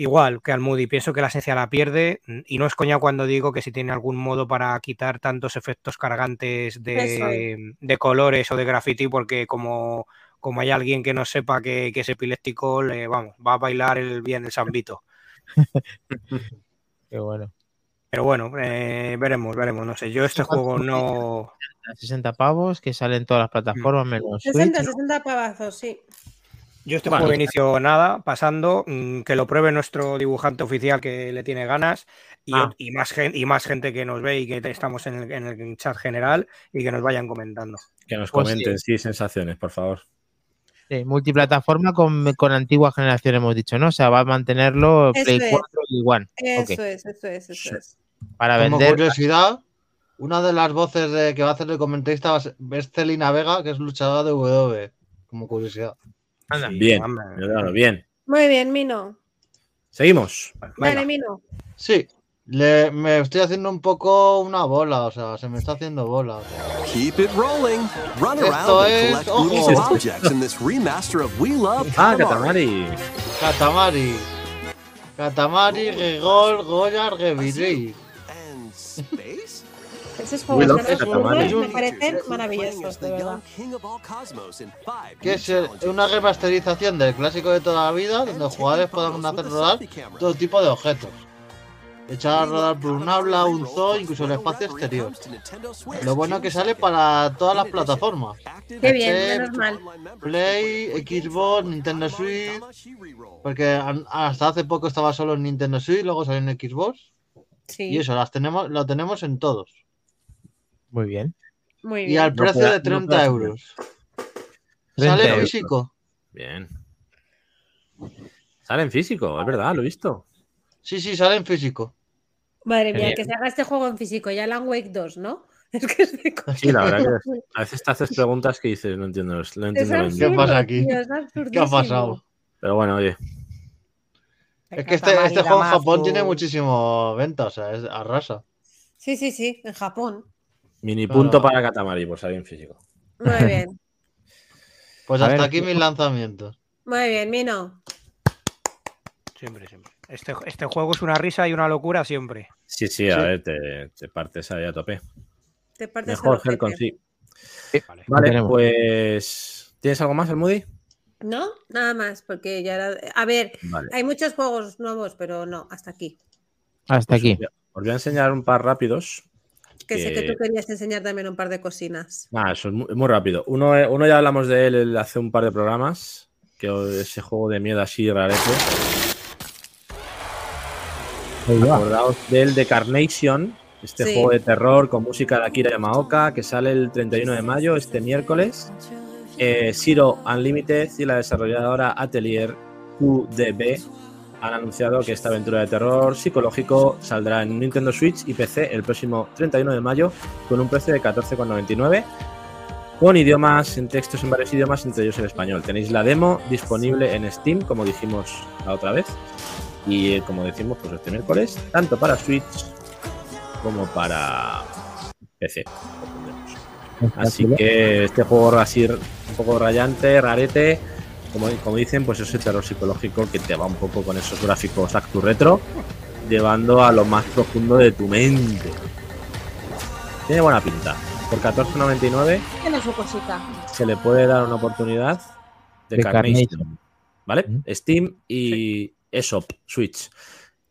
Igual que al Moody, pienso que la esencia la pierde y no es coña cuando digo que si tiene algún modo para quitar tantos efectos cargantes de, de colores o de graffiti, porque como, como hay alguien que no sepa que, que es epiléptico, le, vamos, va a bailar el bien el sambito. Qué bueno. Pero bueno, eh, veremos, veremos, no sé. Yo este juego no. 60 pavos que salen todas las plataformas menos Switch. 60, ¿no? 60 pavazos, sí. Yo este Bueno. juego de inicio nada, pasando, mm, que lo pruebe nuestro dibujante oficial que le tiene ganas y, Ah. y más, gen- y más gente que nos ve y que estamos en el, en el chat general y que nos vayan comentando. Que nos Pues comenten, sí, sensaciones, por favor. Sí, multiplataforma con, con antigua generación hemos dicho, ¿no? O sea, va a mantenerlo Eso Play es. 4 y One. Eso es, eso es, eso es. Para Como vender. curiosidad, una de las voces de- que va a hacer el comentarista va a ser- es Celina Vega, que es luchadora de W. Como curiosidad. Anda. Bien. Muy bien, Mino. Seguimos. Venga. Dale, Mino. Sí, le- me estoy haciendo un poco una bola, o sea, se me está haciendo bola. o sea. Keep it rolling. Run Esto around and es- ojo. in this remaster of We Love Ah, Katamari. Katamari. Rigol, Goya. Esos juegos Katamari. absurdos me parecen maravillosos, de verdad. Que es eh, una remasterización del clásico de toda la vida, donde los jugadores puedan hacer rodar todo tipo de objetos. Echar a rodar por un habla, un zoo, incluso el espacio exterior. Lo bueno es que sale para todas las plataformas. Qué bien, menos mal. Play, Xbox, Nintendo Switch. Porque hasta hace poco estaba solo en Nintendo Switch, luego salió en Xbox. Sí, Y eso, las tenemos, lo tenemos en todos. Muy bien. muy Y al precio de no 30 pueda ser. euros. 30 Sale euros. físico. Bien. Sale en físico, es verdad, lo he visto. Sí, sí, sale en físico. Madre mía, bien. que se haga este juego en físico, ya Alan Wake 2, ¿no? Es que es de Sí, la verdad que a veces te haces preguntas que dices, no entiendo, no Es entiendo lo ¿Qué pasa aquí? tío, es ¿Qué ha pasado? Pero bueno, oye, Es que este, este juego en Japón tiene muchísimo venta, o sea, es arrasa. Sí, sí, sí, en Japón. Mini punto para Katamari por salir en físico. Muy bien, Pues A hasta ver, aquí mis lanzamientos. muy bien, Mino. Siempre, siempre. Este, este juego es una risa y una locura siempre. Sí, sí, a Sí. ver, te, te partes ahí a tope. Te partes Mejor ojete. Helcon, sí. Vale. Pues. ¿Tienes algo más, el Moody? ¿No? Nada más, porque ya era... A ver, Vale. hay muchos juegos nuevos, pero no, hasta aquí. Hasta aquí. Os voy a enseñar un par rápidos. Que sé que tú querías enseñar también un par de cocinas. Nada, eso es muy, muy rápido. Uno, eh, uno ya hablamos de él hace un par de programas. Que ese juego de miedo así rarete. Acordaos del de Carnation, este Sí. juego de terror con música de Akira Yamaoka, que sale el 31 de mayo, este miércoles. Eh, Zero Unlimited y la desarrolladora Atelier QDB han anunciado que esta aventura de terror psicológico saldrá en Nintendo Switch y PC el próximo 31 de mayo con un precio de 14,99 con idiomas, en textos en varios idiomas, entre ellos el español. Tenéis la demo disponible en Steam, como dijimos la otra vez. Y eh, como decimos, pues este miércoles, tanto para Switch como para PC. Así que este juego así un poco rayante, rarete, como, como dicen, pues ese terror psicológico que te va un poco con esos gráficos actu retro, llevando a lo más profundo de tu mente. Tiene buena pinta. Por 14.99 Tiene su cosita. se le puede dar una oportunidad de, De Carnation, Carnation. ¿Vale? Mm. Steam y ESOP, Switch.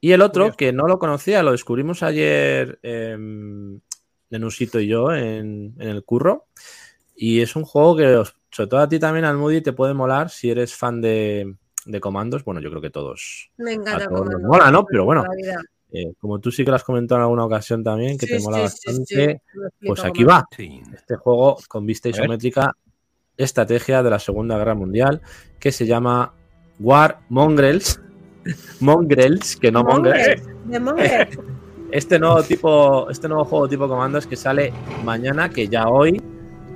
Y el otro, Curioso. que no lo conocía, lo descubrimos ayer em, Nenusito y yo en, en el curro. Y es un juego que, os- sobre todo a ti también, al Moody, te puede molar si eres fan de, de comandos. Bueno, yo creo que todos. Me A encanta. todos nos mola, ¿no? Pero bueno, eh, como tú sí que lo has comentado en alguna ocasión también, que Sí, te mola sí, bastante. sí, Pues aquí va. Este juego con vista isométrica, estrategia de la Segunda Guerra Mundial, que se llama War Mongrels. Mongrels, que no Mongrels. Mongrels. Este nuevo tipo, este nuevo juego tipo comandos que sale mañana, que ya hoy,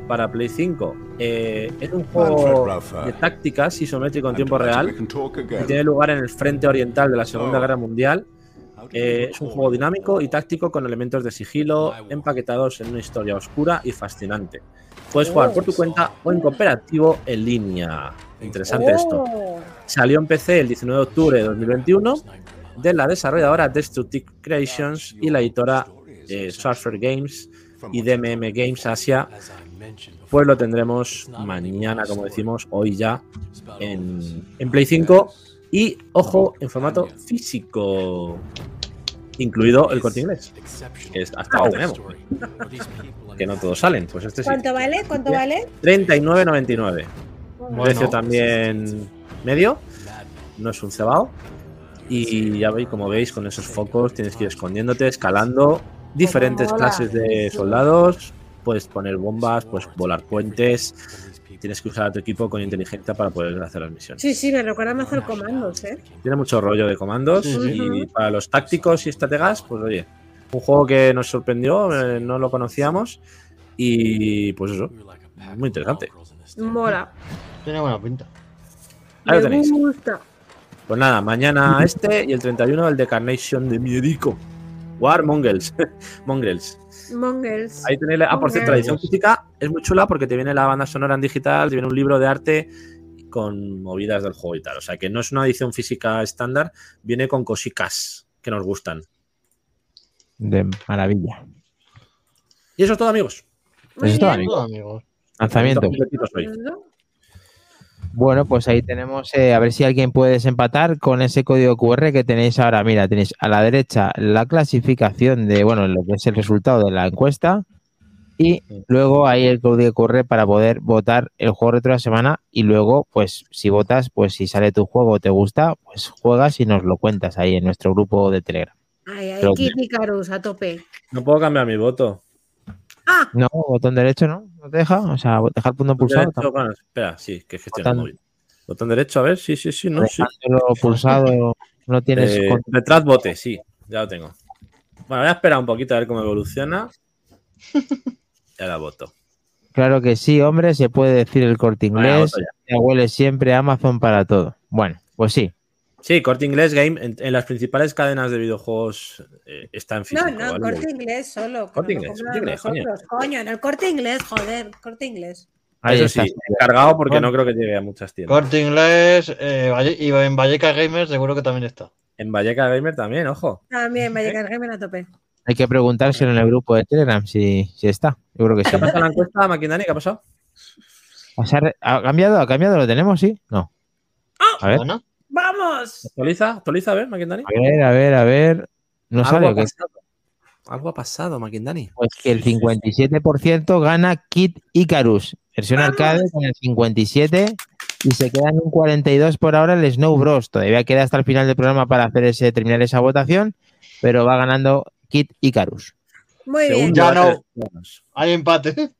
para Play 5. Eh, es un juego de tácticas isométrico en tiempo real que tiene lugar en el frente oriental de la Segunda Guerra Mundial. Eh, es un juego dinámico y táctico con elementos de sigilo empaquetados en una historia oscura y fascinante. Puedes jugar por tu cuenta o en cooperativo en línea. Interesante esto. Oh, Salió en PC el 19 de octubre de 2021 de la desarrolladora Destructive Creations y la editora eh, Surfer Games y DMM Games Asia. Pues lo tendremos mañana, como decimos, hoy ya en, en Play 5 y, ojo, en formato físico, incluido el corte inglés, que es hasta ahora tenemos, que no todos salen. Pues este sí. ¿Cuánto vale? ¿Cuánto vale? 39.99. Bueno. Precio también medio, no es un cebado. Y ya veis, como veis, con esos focos tienes que ir escondiéndote, escalando diferentes clases de soldados. Puedes poner bombas, puedes volar puentes. Tienes que usar a tu equipo con inteligencia para poder hacer las misiones. Sí, sí, me recuerda más al comandos, ¿eh? Tiene mucho rollo de comandos y para los tácticos y estrategas, pues oye, un juego que nos sorprendió, eh, no lo conocíamos y pues eso, muy interesante. Mola. Tiene buena pinta. Ahí lo me tenéis. gusta. Pues nada, mañana este y el 31 el de Carnation de Miedico. War Mongrels. Mongrels. Mongers. Ahí tenéis. la- Ah, por cierto, la edición física es muy chula porque te viene la banda sonora en digital, te viene un libro de arte con movidas del juego y tal. O sea que no es una edición física estándar, viene con cositas que nos gustan. De maravilla. Y eso es todo, amigos. Muy Eso bien. Todo, amigos. Lanzamiento. Bueno, pues ahí tenemos, eh, a ver si alguien puede desempatar con ese código QR que tenéis ahora. Mira, tenéis a la derecha la clasificación de, bueno, lo que es el resultado de la encuesta y luego ahí el código QR para poder votar el juego retro de la semana y luego, pues, si votas, pues si sale tu juego o te gusta, pues juegas y nos lo cuentas ahí en nuestro grupo de Telegram. Ay, ay, Pero- Kit Icarus, a tope. No puedo cambiar mi voto. Ah, No, botón derecho, ¿no? ¿No te deja? O sea, dejar punto pulsado. Derecho, bueno, espera, sí, que gestiona Botón- móvil. Botón derecho, a ver, sí, sí, sí, no, sí. Dejándolo pulsado, no tienes... Eh, con- detrás bote, sí, ya lo tengo. Bueno, voy a esperar un poquito a ver cómo evoluciona. Ya la voto. Claro que sí, hombre, se puede decir el corte inglés. Ya huele siempre Amazon para todo. Bueno, pues sí. Sí, corte inglés game en, en las principales cadenas de videojuegos eh, está en físico. no, no, ¿vale? corte inglés solo. Corte inglés, corte inglés, coño. en el corte inglés, joder, corte inglés. Ahí Eso está. sí, encargado porque Bueno. no creo que llegue a muchas tiendas. Corte inglés eh, y en Valleca Gamers seguro que también está. En Valleca Gamer también, ojo. También va a llegar Gamer a tope. Hay que preguntárselo en el grupo de Telegram si, si está. Yo creo que sí. ¿Qué ha pasado en la encuesta, Maquindani? ¿Qué ha pasado? ¿Ha cambiado? ¿Ha cambiado? ¿Lo tenemos? Sí. No. A ver, Bueno, ¡Vamos! Actualiza, actualiza, a ver, Maquindani. a ver, a ver, a ver. No Algo sale. ha. Algo ha pasado, Maquindani. Pues que el 57% gana Kit Icarus, versión ¡Vamos! arcade con el 57 y se queda en un 42 por ahora el Snow Bros. Todavía queda hasta el final del programa para hacer ese, terminar esa votación, pero va ganando Kit Icarus. Muy bien. Ya no. vamos. hay empate.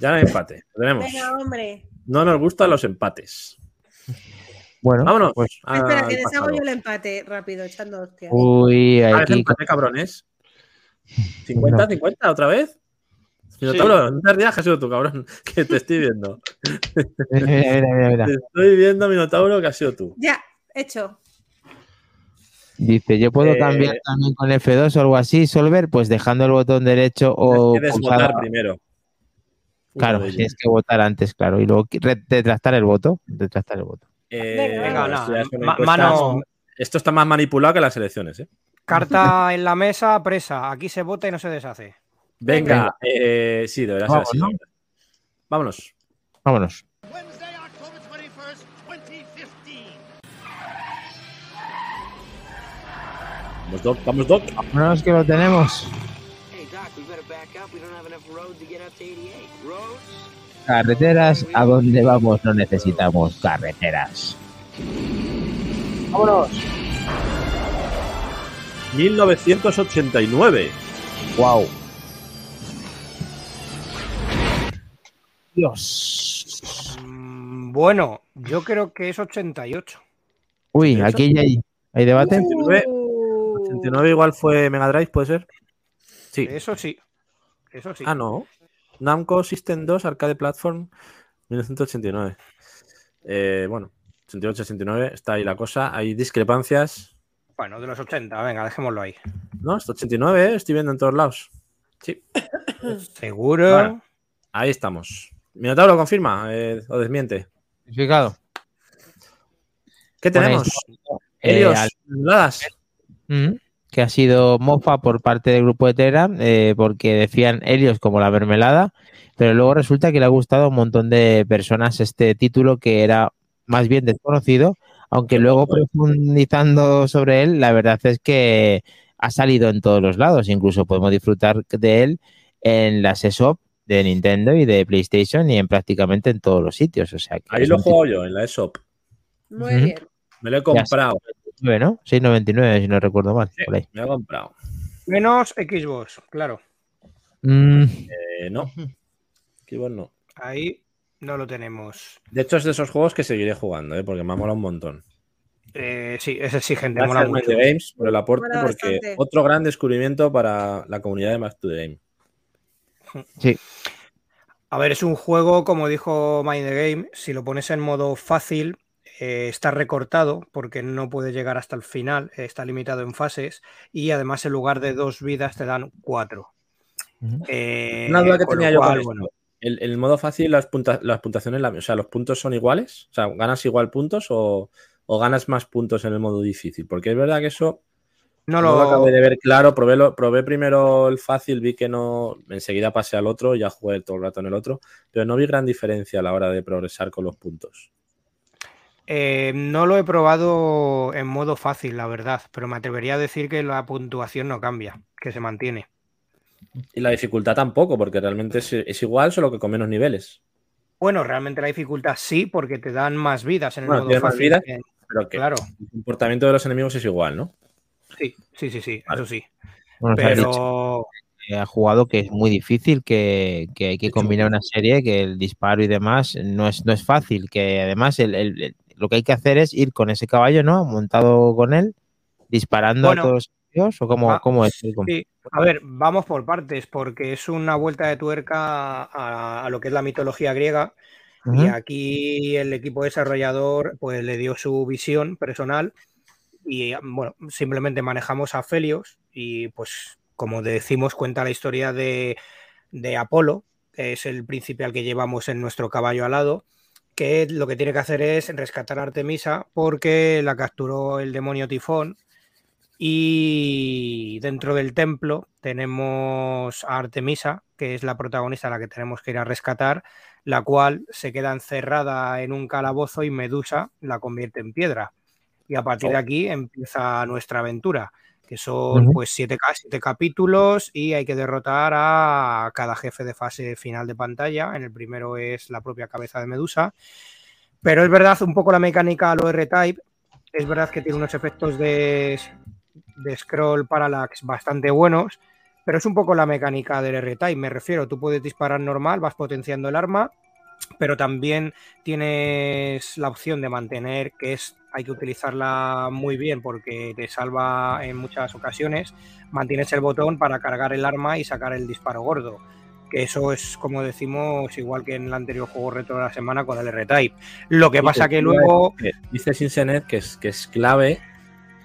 Ya no hay empate. Lo tenemos. Venga, hombre. No nos gustan los empates. Bueno, Vámonos. pues al Espera, que les hago pasado. yo el empate rápido, echando hostias. uy, Ah, es aquí empate, cabrones. ¿50, 50 otra vez? Minotauro, no te rías que ha sido tú, cabrón, que te estoy viendo. Mira, mira, mira, mira. Te estoy viendo, Minotauro, que ha sido tú. Ya, hecho. Dice, yo puedo Eh, cambiar también con F2 o algo así, Solver, pues dejando el botón derecho o Tienes que pulsado. votar primero. Claro, tienes que votar antes, claro, y luego retractar el voto, retractar el voto. Eh, Venga, encuestas. mano- Esto está más manipulado que las elecciones, ¿eh? Carta en la mesa, presa. Aquí se vota y no se deshace. Venga, Venga. eh, sí, debería ser Vamos, así. ¿no? Vámonos. Vámonos. Wednesday, October 21st, 2015. Vamos, Doc, vamos, Doc. Vámonos que lo tenemos. Hey, Doc, we better back up. We don't have enough road to get up to 88. Roads? Carreteras, ¿a dónde vamos? No necesitamos carreteras. Vámonos. 1989. Wow. Dios. Mm, Bueno, yo creo que es 88. Uy, aquí ya hay, hay debate. 89, Uh, 89 igual fue Mega Drive, ¿puede ser? Sí. Eso sí. Eso sí. Ah, no. Namco System 2 Arcade Platform 1989. Eh, bueno, 88, 89, está ahí la cosa. Hay discrepancias. Bueno, de los 80, venga, dejémoslo ahí. No, es 89, ¿eh? estoy viendo en todos lados. Sí, Seguro. Bueno. ahí estamos. Minotauro confirma eh, o desmiente. Certificado. ¿Qué tenemos? Eh, Helios, al-. Mm, que ha sido mofa por parte del grupo de Telegram eh, porque decían Helios como la mermelada, pero luego resulta que le ha gustado a un montón de personas este título que era más bien desconocido, aunque luego profundizando sobre él, la verdad es que ha salido en todos los lados, incluso podemos disfrutar de él en las eShop de Nintendo y de PlayStation y en prácticamente en todos los sitios. O sea, que Ahí lo juego yo, en la ESOP. Muy bien. Me lo he comprado. 6,99, ¿no? 6,99 si no recuerdo mal. Sí, por ahí. me he comprado. Menos Xbox, claro. Mm, Eh, no. Xbox no. Ahí no lo tenemos. De hecho, es de esos juegos que seguiré jugando, ¿eh? porque me ha molado un montón. Eh, sí, es exigente, mola Gracias, mucho. Mind the Games, por el aporte, Mola porque bastante. otro gran descubrimiento para la comunidad de Mac to the Game. sí, A ver, es un juego, como dijo Mind the Game, si lo pones en modo fácil, eh, está recortado porque no puede llegar hasta el final, eh, está limitado en fases y además en lugar de dos vidas te dan cuatro. Eh, Una duda que tenía yo con bueno, El, el modo fácil, las, punta- las puntuaciones, la- o sea, los puntos son iguales, o sea, ganas igual puntos o, o ganas más puntos en el modo difícil, porque es verdad que eso no lo, acabé de ver claro. Probé, lo- probé primero el fácil, vi que no, enseguida pasé al otro, ya jugué todo el rato en el otro, pero no vi gran diferencia a la hora de progresar con los puntos. Eh, no lo he probado en modo fácil, la verdad, pero me atrevería a decir que la puntuación no cambia, que se mantiene. Y la dificultad tampoco, porque realmente es, es igual, solo que con menos niveles. Bueno, realmente la dificultad sí, porque te dan más vidas en el Bueno, modo tienes más fácil. vidas. Eh, Pero que Claro, el comportamiento de los enemigos es igual, ¿no? sí, sí, sí, sí, Vale. eso sí. bueno, Pero ha jugado que es muy difícil, que, que hay que combinar una serie, que el disparo y demás no es, no es fácil, que además el- el- el- lo que hay que hacer es ir con ese caballo, ¿no? Montado con él, disparando Bueno, a todos los enemigos, o cómo, ah, cómo es. Sí, a ver, vamos por partes, porque es una vuelta de tuerca a, a lo que es la mitología griega. Y aquí el equipo desarrollador pues le dio su visión personal y bueno, simplemente manejamos a Felios y pues como decimos cuenta la historia de, de Apolo, que es el príncipe al que llevamos en nuestro caballo alado, que lo que tiene que hacer es rescatar a Artemisa porque la capturó el demonio Tifón. Y dentro del templo tenemos a Artemisa, que es la protagonista a la que tenemos que ir a rescatar, la cual se queda encerrada en un calabozo y Medusa la convierte en piedra. Y a partir de aquí empieza nuestra aventura, que son Ujú. pues siete, siete capítulos y hay que derrotar a cada jefe de fase final de pantalla. En el primero es la propia cabeza de Medusa. Pero es verdad, un poco la mecánica a lo R-Type. Es verdad que tiene unos efectos de, de scroll parallax bastante buenos, pero es un poco la mecánica del R-Type. Me refiero, tú puedes disparar normal, vas potenciando el arma, pero también tienes la opción de mantener, que es hay que utilizarla muy bien porque te salva en muchas ocasiones. Mantienes el botón para cargar el arma y sacar el disparo gordo. Que eso es, como decimos, igual que en el anterior juego retro de la semana con el R-Type. Lo que pasa que luego. Dice Sinsenet que es, que es clave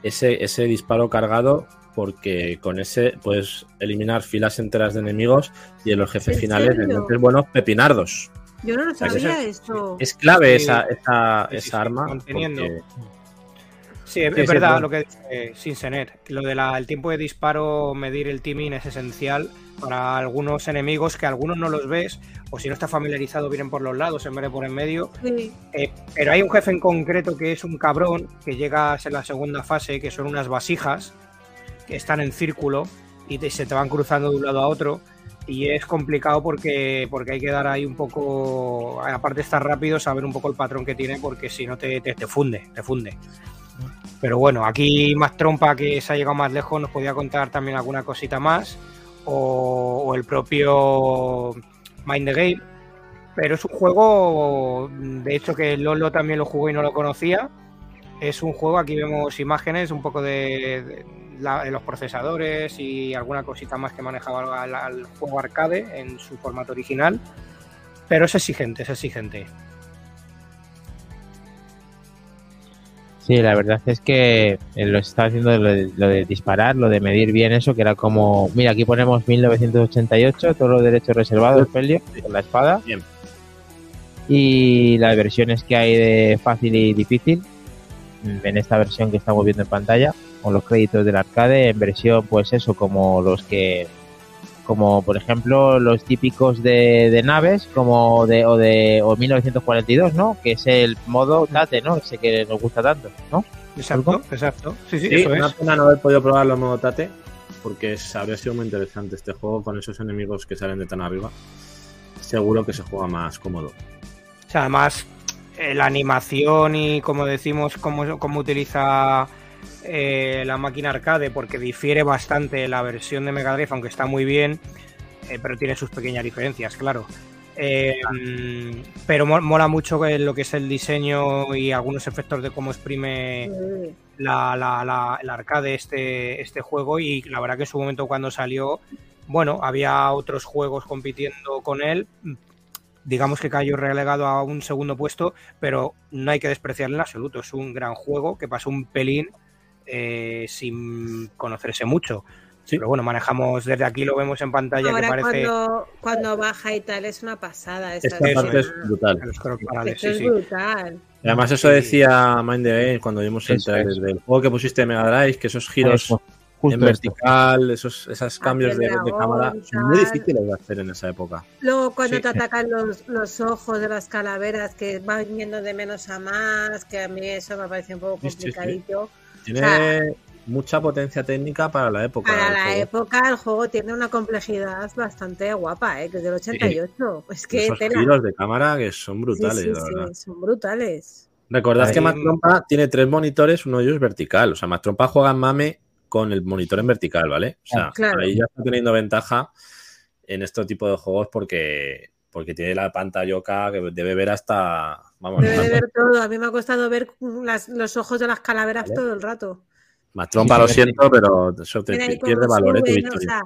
ese, ese disparo cargado porque con ese puedes eliminar filas enteras de enemigos y en los jefes ¿En finales les metes buenos pepinardos. Yo no lo que sabía eso eso. Es clave Sí. esa, esa, Sí, sí, esa sí, arma. porque- Sí, es, Sí, es sí, verdad lo que dice Sinsenet. Lo del tiempo de disparo, medir el timing es esencial para algunos enemigos que algunos no los ves o si no estás familiarizado vienen por los lados en vez de por en medio. Sí. Eh, pero hay un jefe en concreto que es un cabrón que llegas en la segunda fase que son unas vasijas que están en círculo y te- se te van cruzando de un lado a otro y es complicado porque, porque hay que dar ahí un poco, aparte de estar rápido, saber un poco el patrón que tiene porque si no te, te, te funde, te funde. Pero bueno, aquí más trompa que se ha llegado más lejos nos podía contar también alguna cosita más o, el propio Mind the Game. Pero es un juego, de hecho que Lolo también lo jugó y no lo conocía. Es un juego, aquí vemos imágenes un poco de la- de los procesadores y alguna cosita más que manejaba al, al juego arcade en su formato original. Pero es exigente, es exigente. Sí, la verdad es que eh, lo está haciendo lo de, lo de disparar, lo de medir bien eso, que era como, mira, aquí ponemos 1988, todos los derechos reservados, Pelio, con la espada. Bien. Y las versiones que hay de fácil y difícil, en esta versión que estamos viendo en pantalla, con los créditos del arcade, en versión, pues eso, como los que, como por ejemplo los típicos de, de naves, como de, o de, o 1942, ¿no? Que es el modo Tate, ¿no? Ese que nos gusta tanto, ¿no? Exacto, exacto. Sí, sí, Sí, eso una es. pena no haber podido probarlo en modo Tate, porque es- habría sido muy interesante este juego con esos enemigos que salen de tan arriba. Seguro que se juega más cómodo. O sea, además, eh, la animación y como decimos, cómo, cómo utiliza eh, la máquina arcade, porque difiere bastante la versión de Mega Drive, aunque está muy bien, eh, pero tiene sus pequeñas diferencias, claro. Eh, mm, pero mo- mola mucho lo que es el diseño y algunos efectos de cómo exprime la, la- la- el arcade este, este juego y la verdad que en su momento cuando salió, bueno, había otros juegos compitiendo con él, digamos que cayó relegado a un segundo puesto, pero no hay que despreciarlo en absoluto, es un gran juego que pasó un pelín eh, sin conocerse mucho. Pero bueno, manejamos desde aquí, lo vemos en pantalla Ahora que parece... cuando, cuando baja y tal es una pasada. Esta parte es brutal. Esto sí, es brutal. Y además eso decía Mind the Game cuando vimos el trailer es. del juego que pusiste en Mega Drive, que esos giros Eso, en esto. vertical, esos, esos cambios de, cámara, son muy difíciles de hacer en esa época. Luego cuando Sí. te atacan los, los ojos de las calaveras que van yendo de menos a más, que a mí eso me parece un poco Sí, sí, sí. complicadito. Tiene sea, mucha potencia técnica para la época. Para la juego. época el juego tiene una complejidad bastante guapa, ¿eh? que es del 88. Es que Esos tela. giros de cámara que son Sí, brutales, sí, la sí, verdad. son brutales. Recordad Ahí- que Matrompa tiene tres monitores, uno de ellos vertical. O sea, Matrompa juega en MAME con el monitor en vertical, ¿vale? O sea, Claro. ahí ya está teniendo ventaja en este tipo de juegos porque, porque tiene la pantalloca que debe ver hasta. Vamos, Debe de ver todo. A mí me ha costado ver las- los ojos de las calaveras Vale. todo el rato. Matrompa, lo siento, pero eso te Mira pierde valor, ¿eh? Tu suben, o victoria. sea,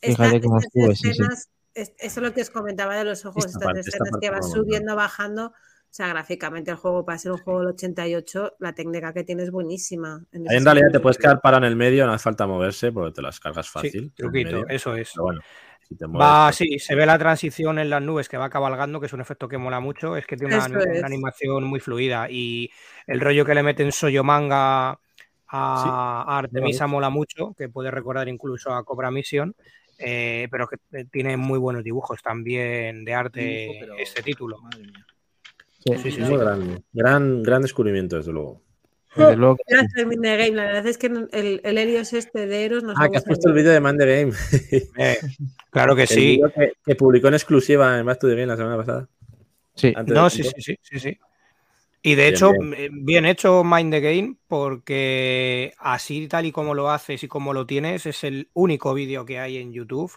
Fíjate esta- cómo estas sube, sí, sí. escenas, es- eso es lo que os comentaba de los ojos, Esta estas parte, esta escenas que van subiendo, bajando. O sea, gráficamente el juego, para ser un juego del 88, la técnica que tiene es buenísima. Ahí en realidad te puedes quedar para en el medio, no hace falta moverse porque te las cargas fácil. Sí, truquito, eso es. Pero bueno, si te mueves, Va, pues- sí, se ve la transición en las nubes que va cabalgando, que es un efecto que mola mucho. Es que tiene una, animación muy fluida y el rollo que le meten Soyomanga a, a Artemisa mola mucho, que puede recordar incluso a Cobra Mission, eh, pero que eh, tiene muy buenos dibujos también de arte este título. Sí, Sí, sí, muy grande. Gran, gran descubrimiento, desde luego. Desde luego Gracias, Mine Game. La verdad es que el, el Helios este de Eros nos Ah, ha que has puesto el vídeo de Man the Game. Eh, claro que El sí. que, que publicó en exclusiva en to the Game la semana pasada. sí. No, de sí, sí, sí, sí, sí. Y de Bien, hecho, bien. eh, bien hecho Mind the Game, porque así tal y como lo haces y como lo tienes, es el único vídeo que hay en YouTube.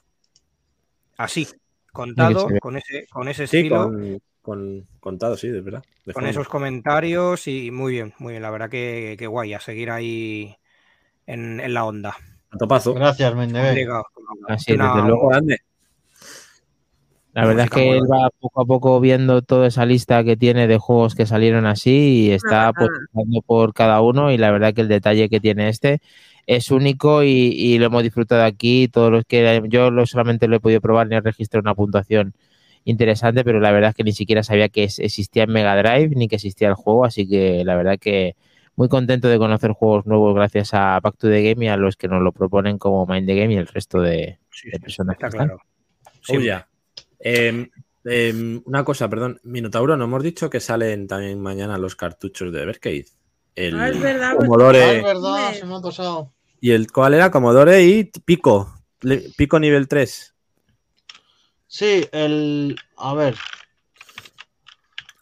Así, contado, con ese, con ese Sí, estilo, con, con- contado, sí, de verdad. de con fondo. esos comentarios y muy bien, muy bien. La verdad que, que guay, a seguir ahí en, en la onda. A topazo. Gracias. Complicado. Así Una- desde luego. grande. La verdad es que él va poco a poco viendo toda esa lista que tiene de juegos que salieron así y está Ah. pues, pasando por cada uno y la verdad que el detalle que tiene este es único y, y lo hemos disfrutado aquí. Todos los que yo lo, solamente lo he podido probar ni he registrado una puntuación interesante, pero la verdad es que ni siquiera sabía que existía en Mega Drive ni que existía el juego, así que la verdad que muy contento de conocer juegos nuevos gracias a Back to the Game y a los que nos lo proponen como Mind the Game y el resto de, Sí, de personas está claro. Em, em, una cosa, perdón. Minotauro, no hemos dicho que salen también mañana los cartuchos de Evercade. El Ah, es verdad, pues, Ah, Commodore es verdad, Hombre. se me ha pasado. y el cuál era Commodore y Pico. Pico nivel 3. Sí, el. A ver.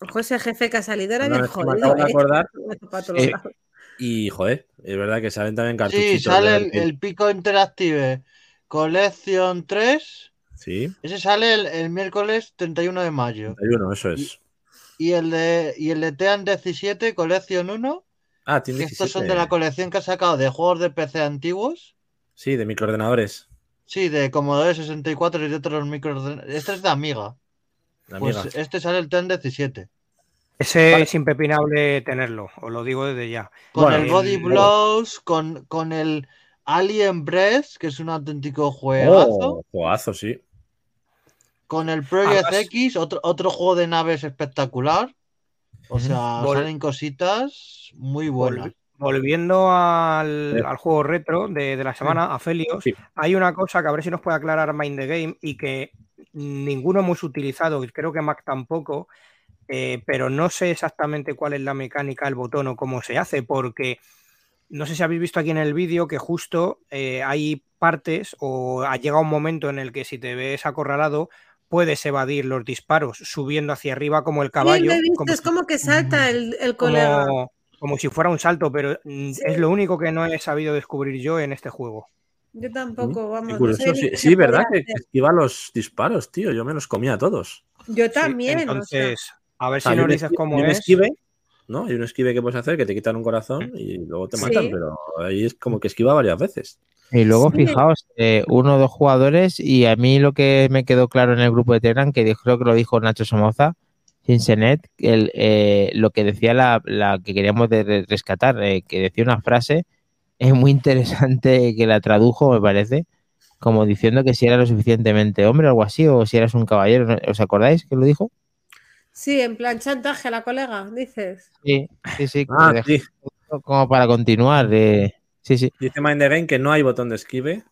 Ojo, ese jefe que ha salido era Perdón, bien es que me jodido. ¿eh? acordar. Todos Sí. lados. Y joder, es verdad que salen también cartuchitos. Sí, sale el, el Pico Interactive Collection 3. Sí, Ese sale el, el miércoles 31 de mayo. 31, eso es. Y el de, y el de Tean 17 Collection 1. Ah, tiene Que estos son 17. de la colección que ha sacado de juegos de PC antiguos. Sí, de microordenadores. Sí, de Commodore 64 y de otros microordenadores. Este es de Amiga. Pues este sale el Tean 17. Ese es impepinable tenerlo, os lo digo desde ya. Con Bueno, el Body el- Blows, con, con el Alien Breath, que es un auténtico juegazo. Oh, juegazo, sí. Con el Project Además- X, otro, otro juego de naves espectacular. O sea, Vol- salen cositas muy buenas. Volviendo al, juego retro de, de la semana, a Felios, Sí. hay una cosa que a ver si nos puede aclarar Mind the Game y que ninguno hemos utilizado, y creo que Mac tampoco, eh, pero no sé exactamente cuál es la mecánica del botón o cómo se hace, porque no sé si habéis visto aquí en el vídeo que justo eh, hay partes o ha llegado un momento en el que si te ves acorralado, puedes evadir los disparos subiendo hacia arriba como el Sí, caballo, lo he visto, como, es como que salta el, el colega. como- como si fuera un salto, pero mm, es lo único que no he sabido descubrir yo en este juego. Yo tampoco, vamos. No Sí, sí, verdad que, que esquiva los disparos, tío. Yo me los comía todos. Yo Sí, también. o sea, entonces, a ver si un dices cómo es. esquive, ¿no? Hay un esquive que puedes hacer que te quitan un corazón y luego te Sí. matan, pero ahí es como que esquiva varias veces. Y luego, Sí. fijaos, eh, uno o dos jugadores, y a mí lo que me quedó claro en el grupo de Telegram, que creo que lo dijo Nacho Somoza, Cincenet, el, eh, lo que decía la, la que queríamos de- rescatar, eh, que decía una frase es muy interesante que la tradujo, me parece, como diciendo que si era lo suficientemente hombre o algo así, o si eras un caballero. ¿Os acordáis que lo dijo? Sí, en plan chantaje a la colega, dices. Sí, sí, sí. Ah, sí. Como para continuar. eh, sí, sí. Dice Mind the Game que no hay botón de esquive,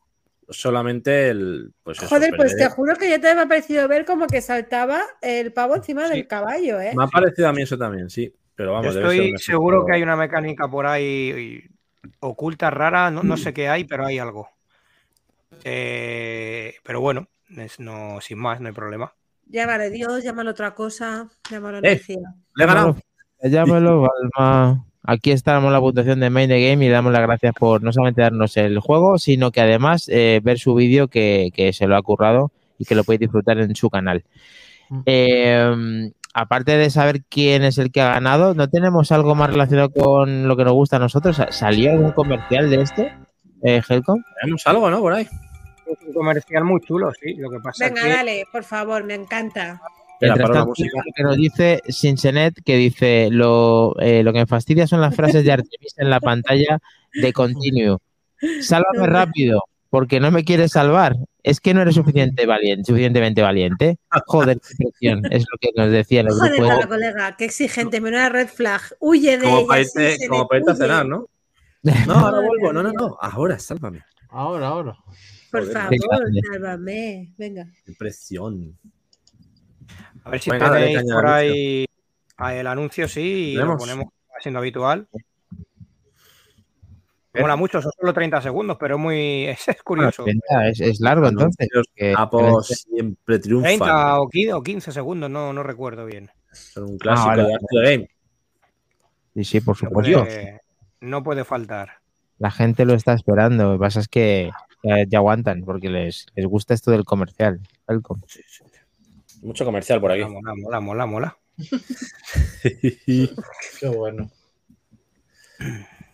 solamente el. Pues eso, Joder, pues te juro que ya te me ha parecido ver como que saltaba el pavo encima Sí. del caballo, ¿eh? Me ha parecido a mí eso también, sí. Pero Yo vamos, ser estoy seguro que hay una mecánica por ahí oculta, rara, no, no sé qué hay, pero hay algo. Eh, pero bueno, es- no, sin más, no hay problema. Llámale Dios, llámalo otra cosa, llámalo Eh. energía. Le he ganado. Llámalo, Balma. Aquí estamos la puntuación de Main the Game y le damos las gracias por no solamente darnos el juego, sino que además eh, ver su vídeo que, que se lo ha currado y que lo podéis disfrutar en su canal. Eh, aparte de saber quién es el que ha ganado, ¿no tenemos algo más relacionado con lo que nos gusta a nosotros? ¿Salió algún comercial de este, eh, Helcom? Tenemos algo, ¿no? Por ahí. Es un comercial muy chulo, sí. Lo que pasa Venga, es que dale, por favor, me encanta. Espera, Mientras paro la tanto, que nos dice Sinsenet, que dice, lo, eh, lo que me fastidia son las frases de Artemisa en la pantalla de Continue. Sálvame rápido, porque no me quieres salvar. Es que no eres suficiente valiente, suficientemente valiente. Joder, qué presión, es lo que nos decía el Joder, grupo. a la colega, qué exigente, menuda red flag. Huye de Como ella. para irte, como para irte a cenar, ¿no? No, ahora vuelvo. No, no, no. Ahora, sálvame. Ahora, ahora. Por Joder, favor, sálvame. Venga. Qué presión. A ver si Venga, tenéis por ahí a el anuncio, sí, y lo ponemos siendo habitual. Mola mucho, son solo 30 segundos, pero es muy es, es curioso. Es, es largo entonces. Los que- siempre triunfan. 30 o 15, o 15 segundos, no, no recuerdo bien. Son un clásico Ah, vale, de Art of the Game. Sí, sí, por No supuesto. puede, no puede faltar. La gente lo está esperando. Lo que pasa es que ya, ya aguantan porque les, les gusta esto del comercial. Helcom. Mucho comercial por aquí. Mola, mola, mola, mola. Qué bueno.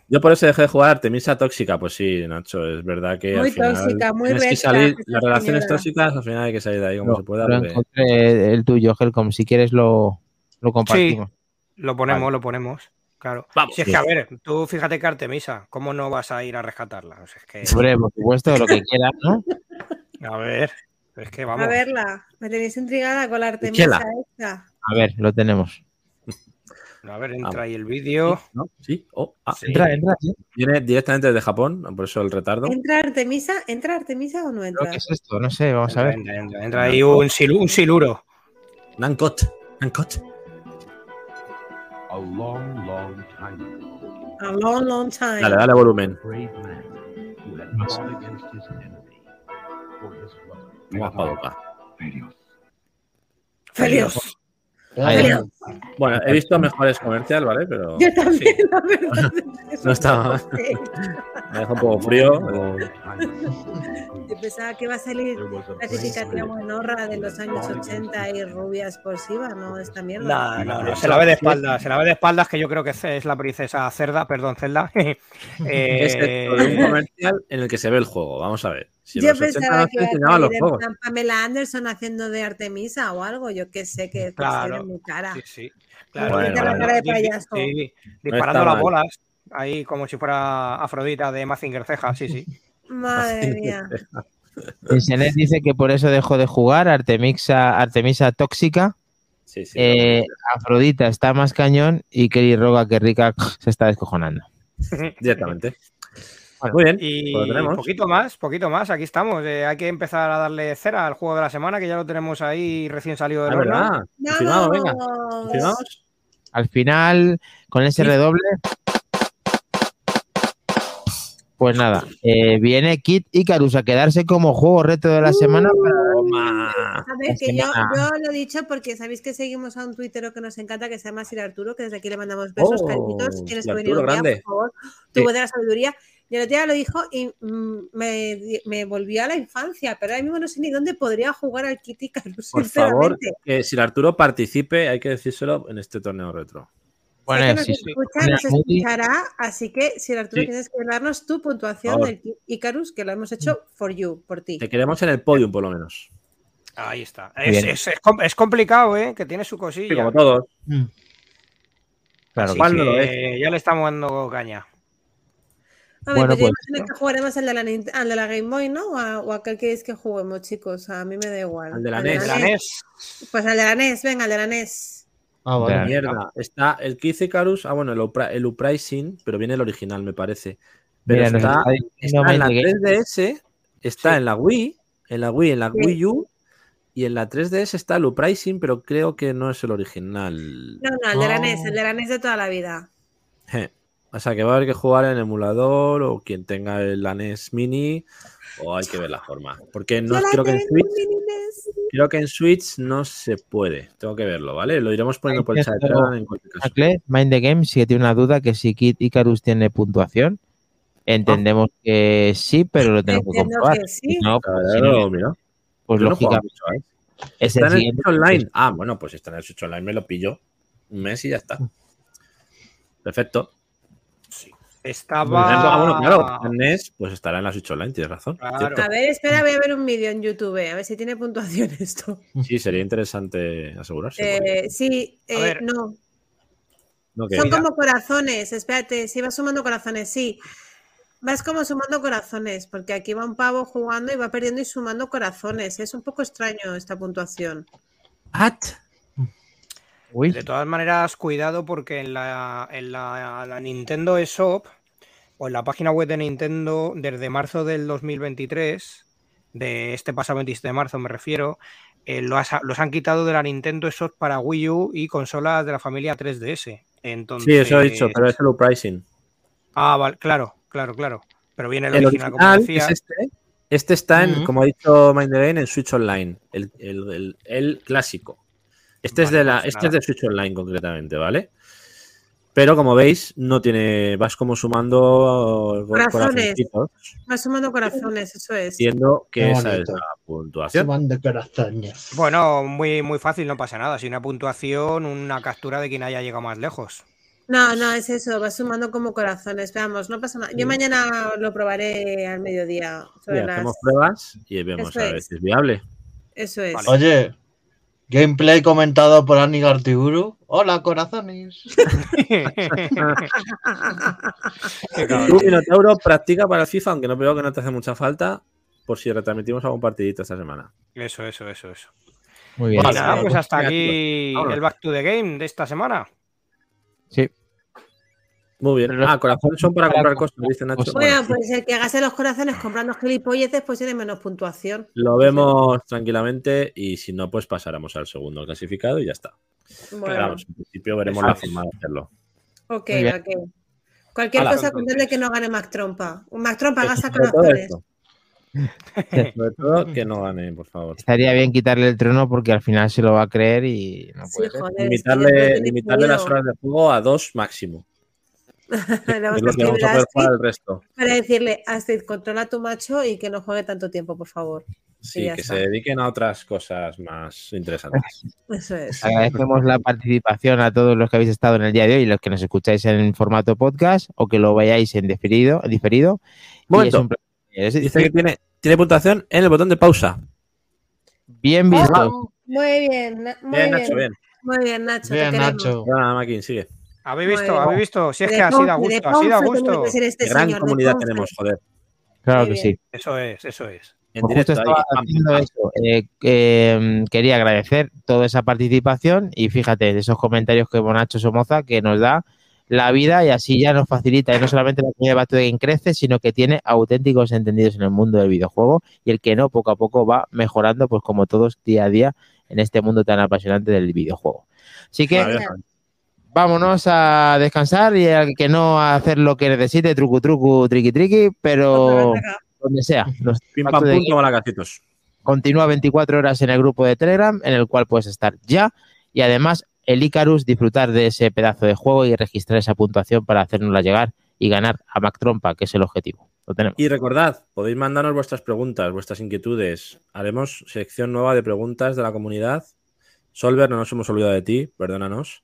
Yo por eso dejé de jugar Artemisa Tóxica. Pues sí, Nacho, es verdad que Muy al final tóxica, muy tienes que salir. Las relaciones tóxicas, al final hay que salir de ahí como se pueda. porque- el tuyo, Helcom. Si quieres lo, lo compartimos. Lo ponemos, Vale. lo ponemos. Claro. Vamos. Si es que, a ver, tú fíjate que Artemisa, ¿cómo no vas a ir a rescatarla? O sea, es que, Hombre, por supuesto, lo que quieras, ¿no? a ver, es que vamos. A verla. Me tenéis intrigada con la Artemisa esta. A ver, lo tenemos. A ver, entra Vamos. ahí el vídeo. ¿No? Sí. Oh, ah, Sí. Entra, entra, sí. Viene directamente desde Japón, por eso el retardo. ¿Entra Artemisa? ¿Entra Artemisa o no entra? que es esto, no sé, vamos a ver. entra, entra, entra ahí un, silu- un siluro. Nankot. Nankot. A long, long time ago, A long, long time. Dale, dale volumen. brave man who had fought against his enemy for his. Vamos pa' boca. Felios. Felios. Ahí. Felios. Bueno, he visto mejores comercial, ¿vale? Pero Yo también, la verdad. No sé. me deja un poco frío. Yo pensaba que iba a salir la típica de los años 80 y rubia explosiva, ¿no? Esta mierda. No, no, no, se la ve de espaldas, se la ve de espaldas, que yo creo que es la princesa Cerda, perdón, Zelda. ¿Qué es Eh, un comercial en el que se ve el juego? Vamos a ver. Si Yo los 80 pensaba no que iba a los Pamela Anderson haciendo de Artemisa o algo, yo qué sé, que que Claro. era muy cara. sí, sí. Bueno, Bueno, la bueno. cara de Di- di- payaso. sí, No disparando las mal. bolas, ahí como si fuera Afrodita de Mazinger Ceja, sí, sí. Madre mía. Insenet dice que por eso dejó de jugar Artemisa, Artemisa tóxica. Sí, sí. Eh, Afrodita está más cañón y Kelly Roga que rica se está descojonando. Directamente. Muy bien. Y pues tenemos. poquito más, poquito más, aquí estamos. Eh, hay que empezar a darle cera al juego de la semana, que ya lo tenemos ahí recién salido Ah, del horno. verdad. Confirmado, venga. ¡Vamos! ¿Confirmamos? Al final, con ese redoble, Pues nada, eh, viene Kit Icarus a quedarse como juego reto de la semana. para- ver, que yo, lo he dicho porque sabéis que seguimos a un tuitero que nos encanta que se llama Sir Arturo, que desde aquí le mandamos besos, Oh, cariñitos. Tienes que venir un día, grande. por favor. Sí. Tu voz de la sabiduría. Y el otro día lo dijo y mm, me, me volvió a la infancia, pero ahora mismo no sé ni dónde podría jugar al Kitty Icarus, Por favor, si el Arturo participe, hay que decírselo en este torneo retro. Que Bueno, nos sí, sí. nos escuchará, así que Sir Arturo Sí. tienes que darnos tu puntuación del Kit Icarus, que lo hemos hecho for you, por ti. Te queremos en el podium, por lo menos. Ahí está. Es, es- es com- es complicado, ¿eh? Que tiene su Sí, cosilla. como todos. Claro Así que ¿Cuál sí. no lo que ya le estamos dando caña. A ver, Bueno, pues yo pues- imagino que jugaremos al de, la, al de la Game Boy, ¿no? O, a- o aquel que es que juguemos, chicos. A mí me da igual. Al de la El NES. de la NES. Pues al de la NES, venga, al de la NES. Ah, vale. Mierda. Está el Keith Icarus. Ah, bueno, el, Upra- el Uprising, pero viene el original, me parece. Pero Mira, está, está diciendo está en la Mind the Game. 3DS, está Sí. en la Wii, en la Wii, en la Sí. Wii U. Y en la 3DS está el Uprising, pero creo que no es el original. No, no, el de la. NES, el de la NES de toda la vida. Je. O sea que va a haber que jugar en emulador o quien tenga el NES Mini o hay que ver la forma. Porque no la creo que en Switch, NES. creo que en Switch no se puede. Tengo que verlo, ¿vale? Lo iremos poniendo por el chat en cualquier caso. Acle, Mind the Game sí que tiene una duda que si Kid Icarus tiene puntuación. Entendemos que sí, pero lo tenemos que Entiendo comprobar. que sí. No, pues, Claro, mira. pues no lógicamente mucho, ¿eh? es Está el en el siguiente. Switch Online. Ah, bueno, pues está en el Switch Online, me lo pillo un mes y ya está. Perfecto. Estaba. Ah, bueno, claro, NES, pues estará en la Switch Online, tienes razón. Claro. A ver, espera, voy a ver un vídeo en YouTube, a ver si tiene puntuación esto. Sí, sería interesante asegurarse. Eh, sí, eh, no. Son como corazones, espérate, si vas sumando corazones, sí. Vas como sumando corazones, porque aquí va un pavo jugando y va perdiendo y sumando corazones. Es un poco extraño esta puntuación. Uy, De todas maneras, cuidado porque en la, en la, la Nintendo eShop o en la página web de Nintendo desde marzo del 2023, de este pasado 27 de marzo me refiero, eh, los han quitado de la Nintendo eShop para Wii U y consolas de la familia 3DS. Entonces, Sí, eso he dicho, pero es el Uprising. Ah, vale, claro, claro, claro. Pero viene el, El original, como decía. es este. Este está en, como ha dicho Mind the Game, en Switch Online. El, el- el- el clásico. Este es de la, pues este es de Switch Online concretamente, ¿vale? Pero como veis, no tiene. Vas como sumando Corazones. corazoncitos, Vas sumando corazones, eso es. siendo que esa es la Se puntuación. van de corazones. Bueno, muy, muy fácil, no pasa nada. Si una puntuación, una captura de quien haya llegado más lejos. No, no, es eso, vas sumando como corazones. Veamos, no pasa nada. Yo mañana lo probaré al mediodía. Sobre las- hacemos pruebas y vemos Eso a ver es. si es viable. Eso es. Vale. Oye, gameplay comentado por Annie Gartiguru. Hola, corazones. Tú, Minotauro, practica para el FIFA, aunque no veo que no te hace mucha falta, por si retransmitimos algún partidito esta semana. Eso, eso, eso, eso. muy bien. Vale, nada, vale, pues pues hasta aquí el Back to the Game de esta semana. Sí. Muy bien. Pero- Ah, corazones son para para comprar cosas, dice Nacho. Bueno, pues el que gaste los corazones comprando gilipolleces, pues tiene menos puntuación. Lo vemos tranquilamente y si no, pues pasaremos al segundo clasificado y ya está. Pero Bueno, vamos, en principio veremos la forma de hacerlo. ok, ok. Cualquier cosa con que no gane Mac Trompa. Un Mac Trompa corazones. esto. Sobre todo que no gane, por favor. Estaría bien quitarle el trono porque al final se lo va a creer y no Sí, puede ser. joder, Limitarle, limitarle las horas de juego a dos máximo. Le Es vamos a lo que vamos el resto. para decirle, Astrid, controla a tu macho y que no juegue tanto tiempo, por favor. Sí, que está. se dediquen a otras cosas más interesantes. Eso es. Agradecemos la participación a todos los que habéis estado en el día de hoy y los que nos escucháis en formato podcast o que lo veáis en diferido. diferido. Momento. un Dice que tiene, tiene puntuación en el botón de pausa. bien visto. Muy bien, muy Bien, bien. Nacho, bien. Muy bien, Nacho. te Bien, queremos. Nacho. Ya, Maquin, sigue. ¿Habéis visto? ¿Habéis visto? Si es que da Ponce, de gusto, da Ponce tiene gusto. este gran señor, comunidad tenemos, joder. Claro que sí. Eso es, eso es. En Pues directo estaba haciendo eso. Eh, eh, quería agradecer toda esa participación y fíjate, de esos comentarios que Bonacho Somoza que nos da la vida y así ya nos facilita. Y no solamente la comunidad de Back to the Game crece, sino que tiene auténticos entendidos en el mundo del videojuego y el que no, poco a poco va mejorando, pues como todos día a día en este mundo tan apasionante del videojuego. Así que. Vámonos a descansar y al que no a hacer lo que necesite, trucu trucu, triqui triqui, pero donde sea. Los Pim pam pum, continúa 24 horas en el grupo de Telegram, en el cual puedes estar ya. Y además, el Icarus, disfrutar de ese pedazo de juego y registrar esa puntuación para hacernosla llegar y ganar a Mac Trompa, que es el objetivo. Lo tenemos. Y recordad, podéis mandarnos vuestras preguntas, vuestras inquietudes. Haremos sección nueva de preguntas de la comunidad. Solver, no nos hemos olvidado de ti, perdónanos.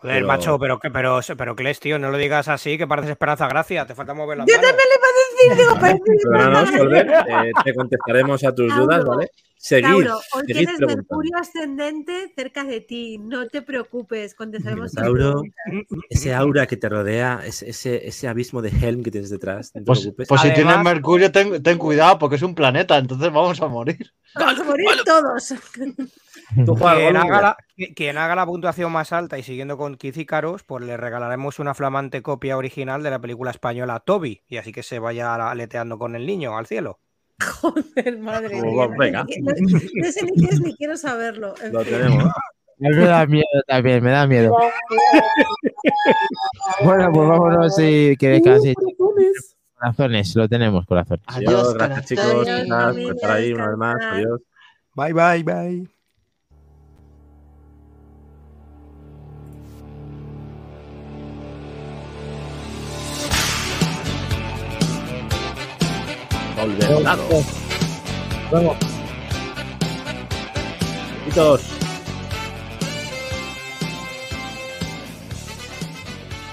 Joder, Pero- macho, pero, que- pero, pero Cles, tío, no lo digas así, que pareces Esperanza Gracia. Te falta mover la Yo mano. también le iba a decir, digo, parece Perdónanos, Solver, eh, te contestaremos a tus Tauro, dudas, ¿vale? Seguid, Tauro, hoy seguid tienes. Mercurio ascendente cerca de ti. No te preocupes, contestaremos tus Tauro, ese aura que te rodea, ese, ese, ese abismo de Helm que tienes detrás, no te Pues, preocupes. pues si Además- tienes Mercurio, ten, ten cuidado, porque es un planeta, entonces vamos a morir. Vamos a morir todos. Quien haga, la, qui- quien haga la puntuación más alta y siguiendo con Kizikaros, pues le regalaremos una flamante copia original de la película española Toby. Y así que se vaya aleteando con el niño al cielo. Joder, madre Pues mía. venga. No, no sé ni qué es ni quiero saberlo. En Lo fin. tenemos. Me da miedo también, me da miedo. bueno, pues vámonos y que descanséis. Corazones, lo tenemos, corazones. Adiós, gracias chicos. Adiós, Gracias por familia, estar ahí una vez más. Adiós. Bye, bye, bye. Solver, lado. Vamos.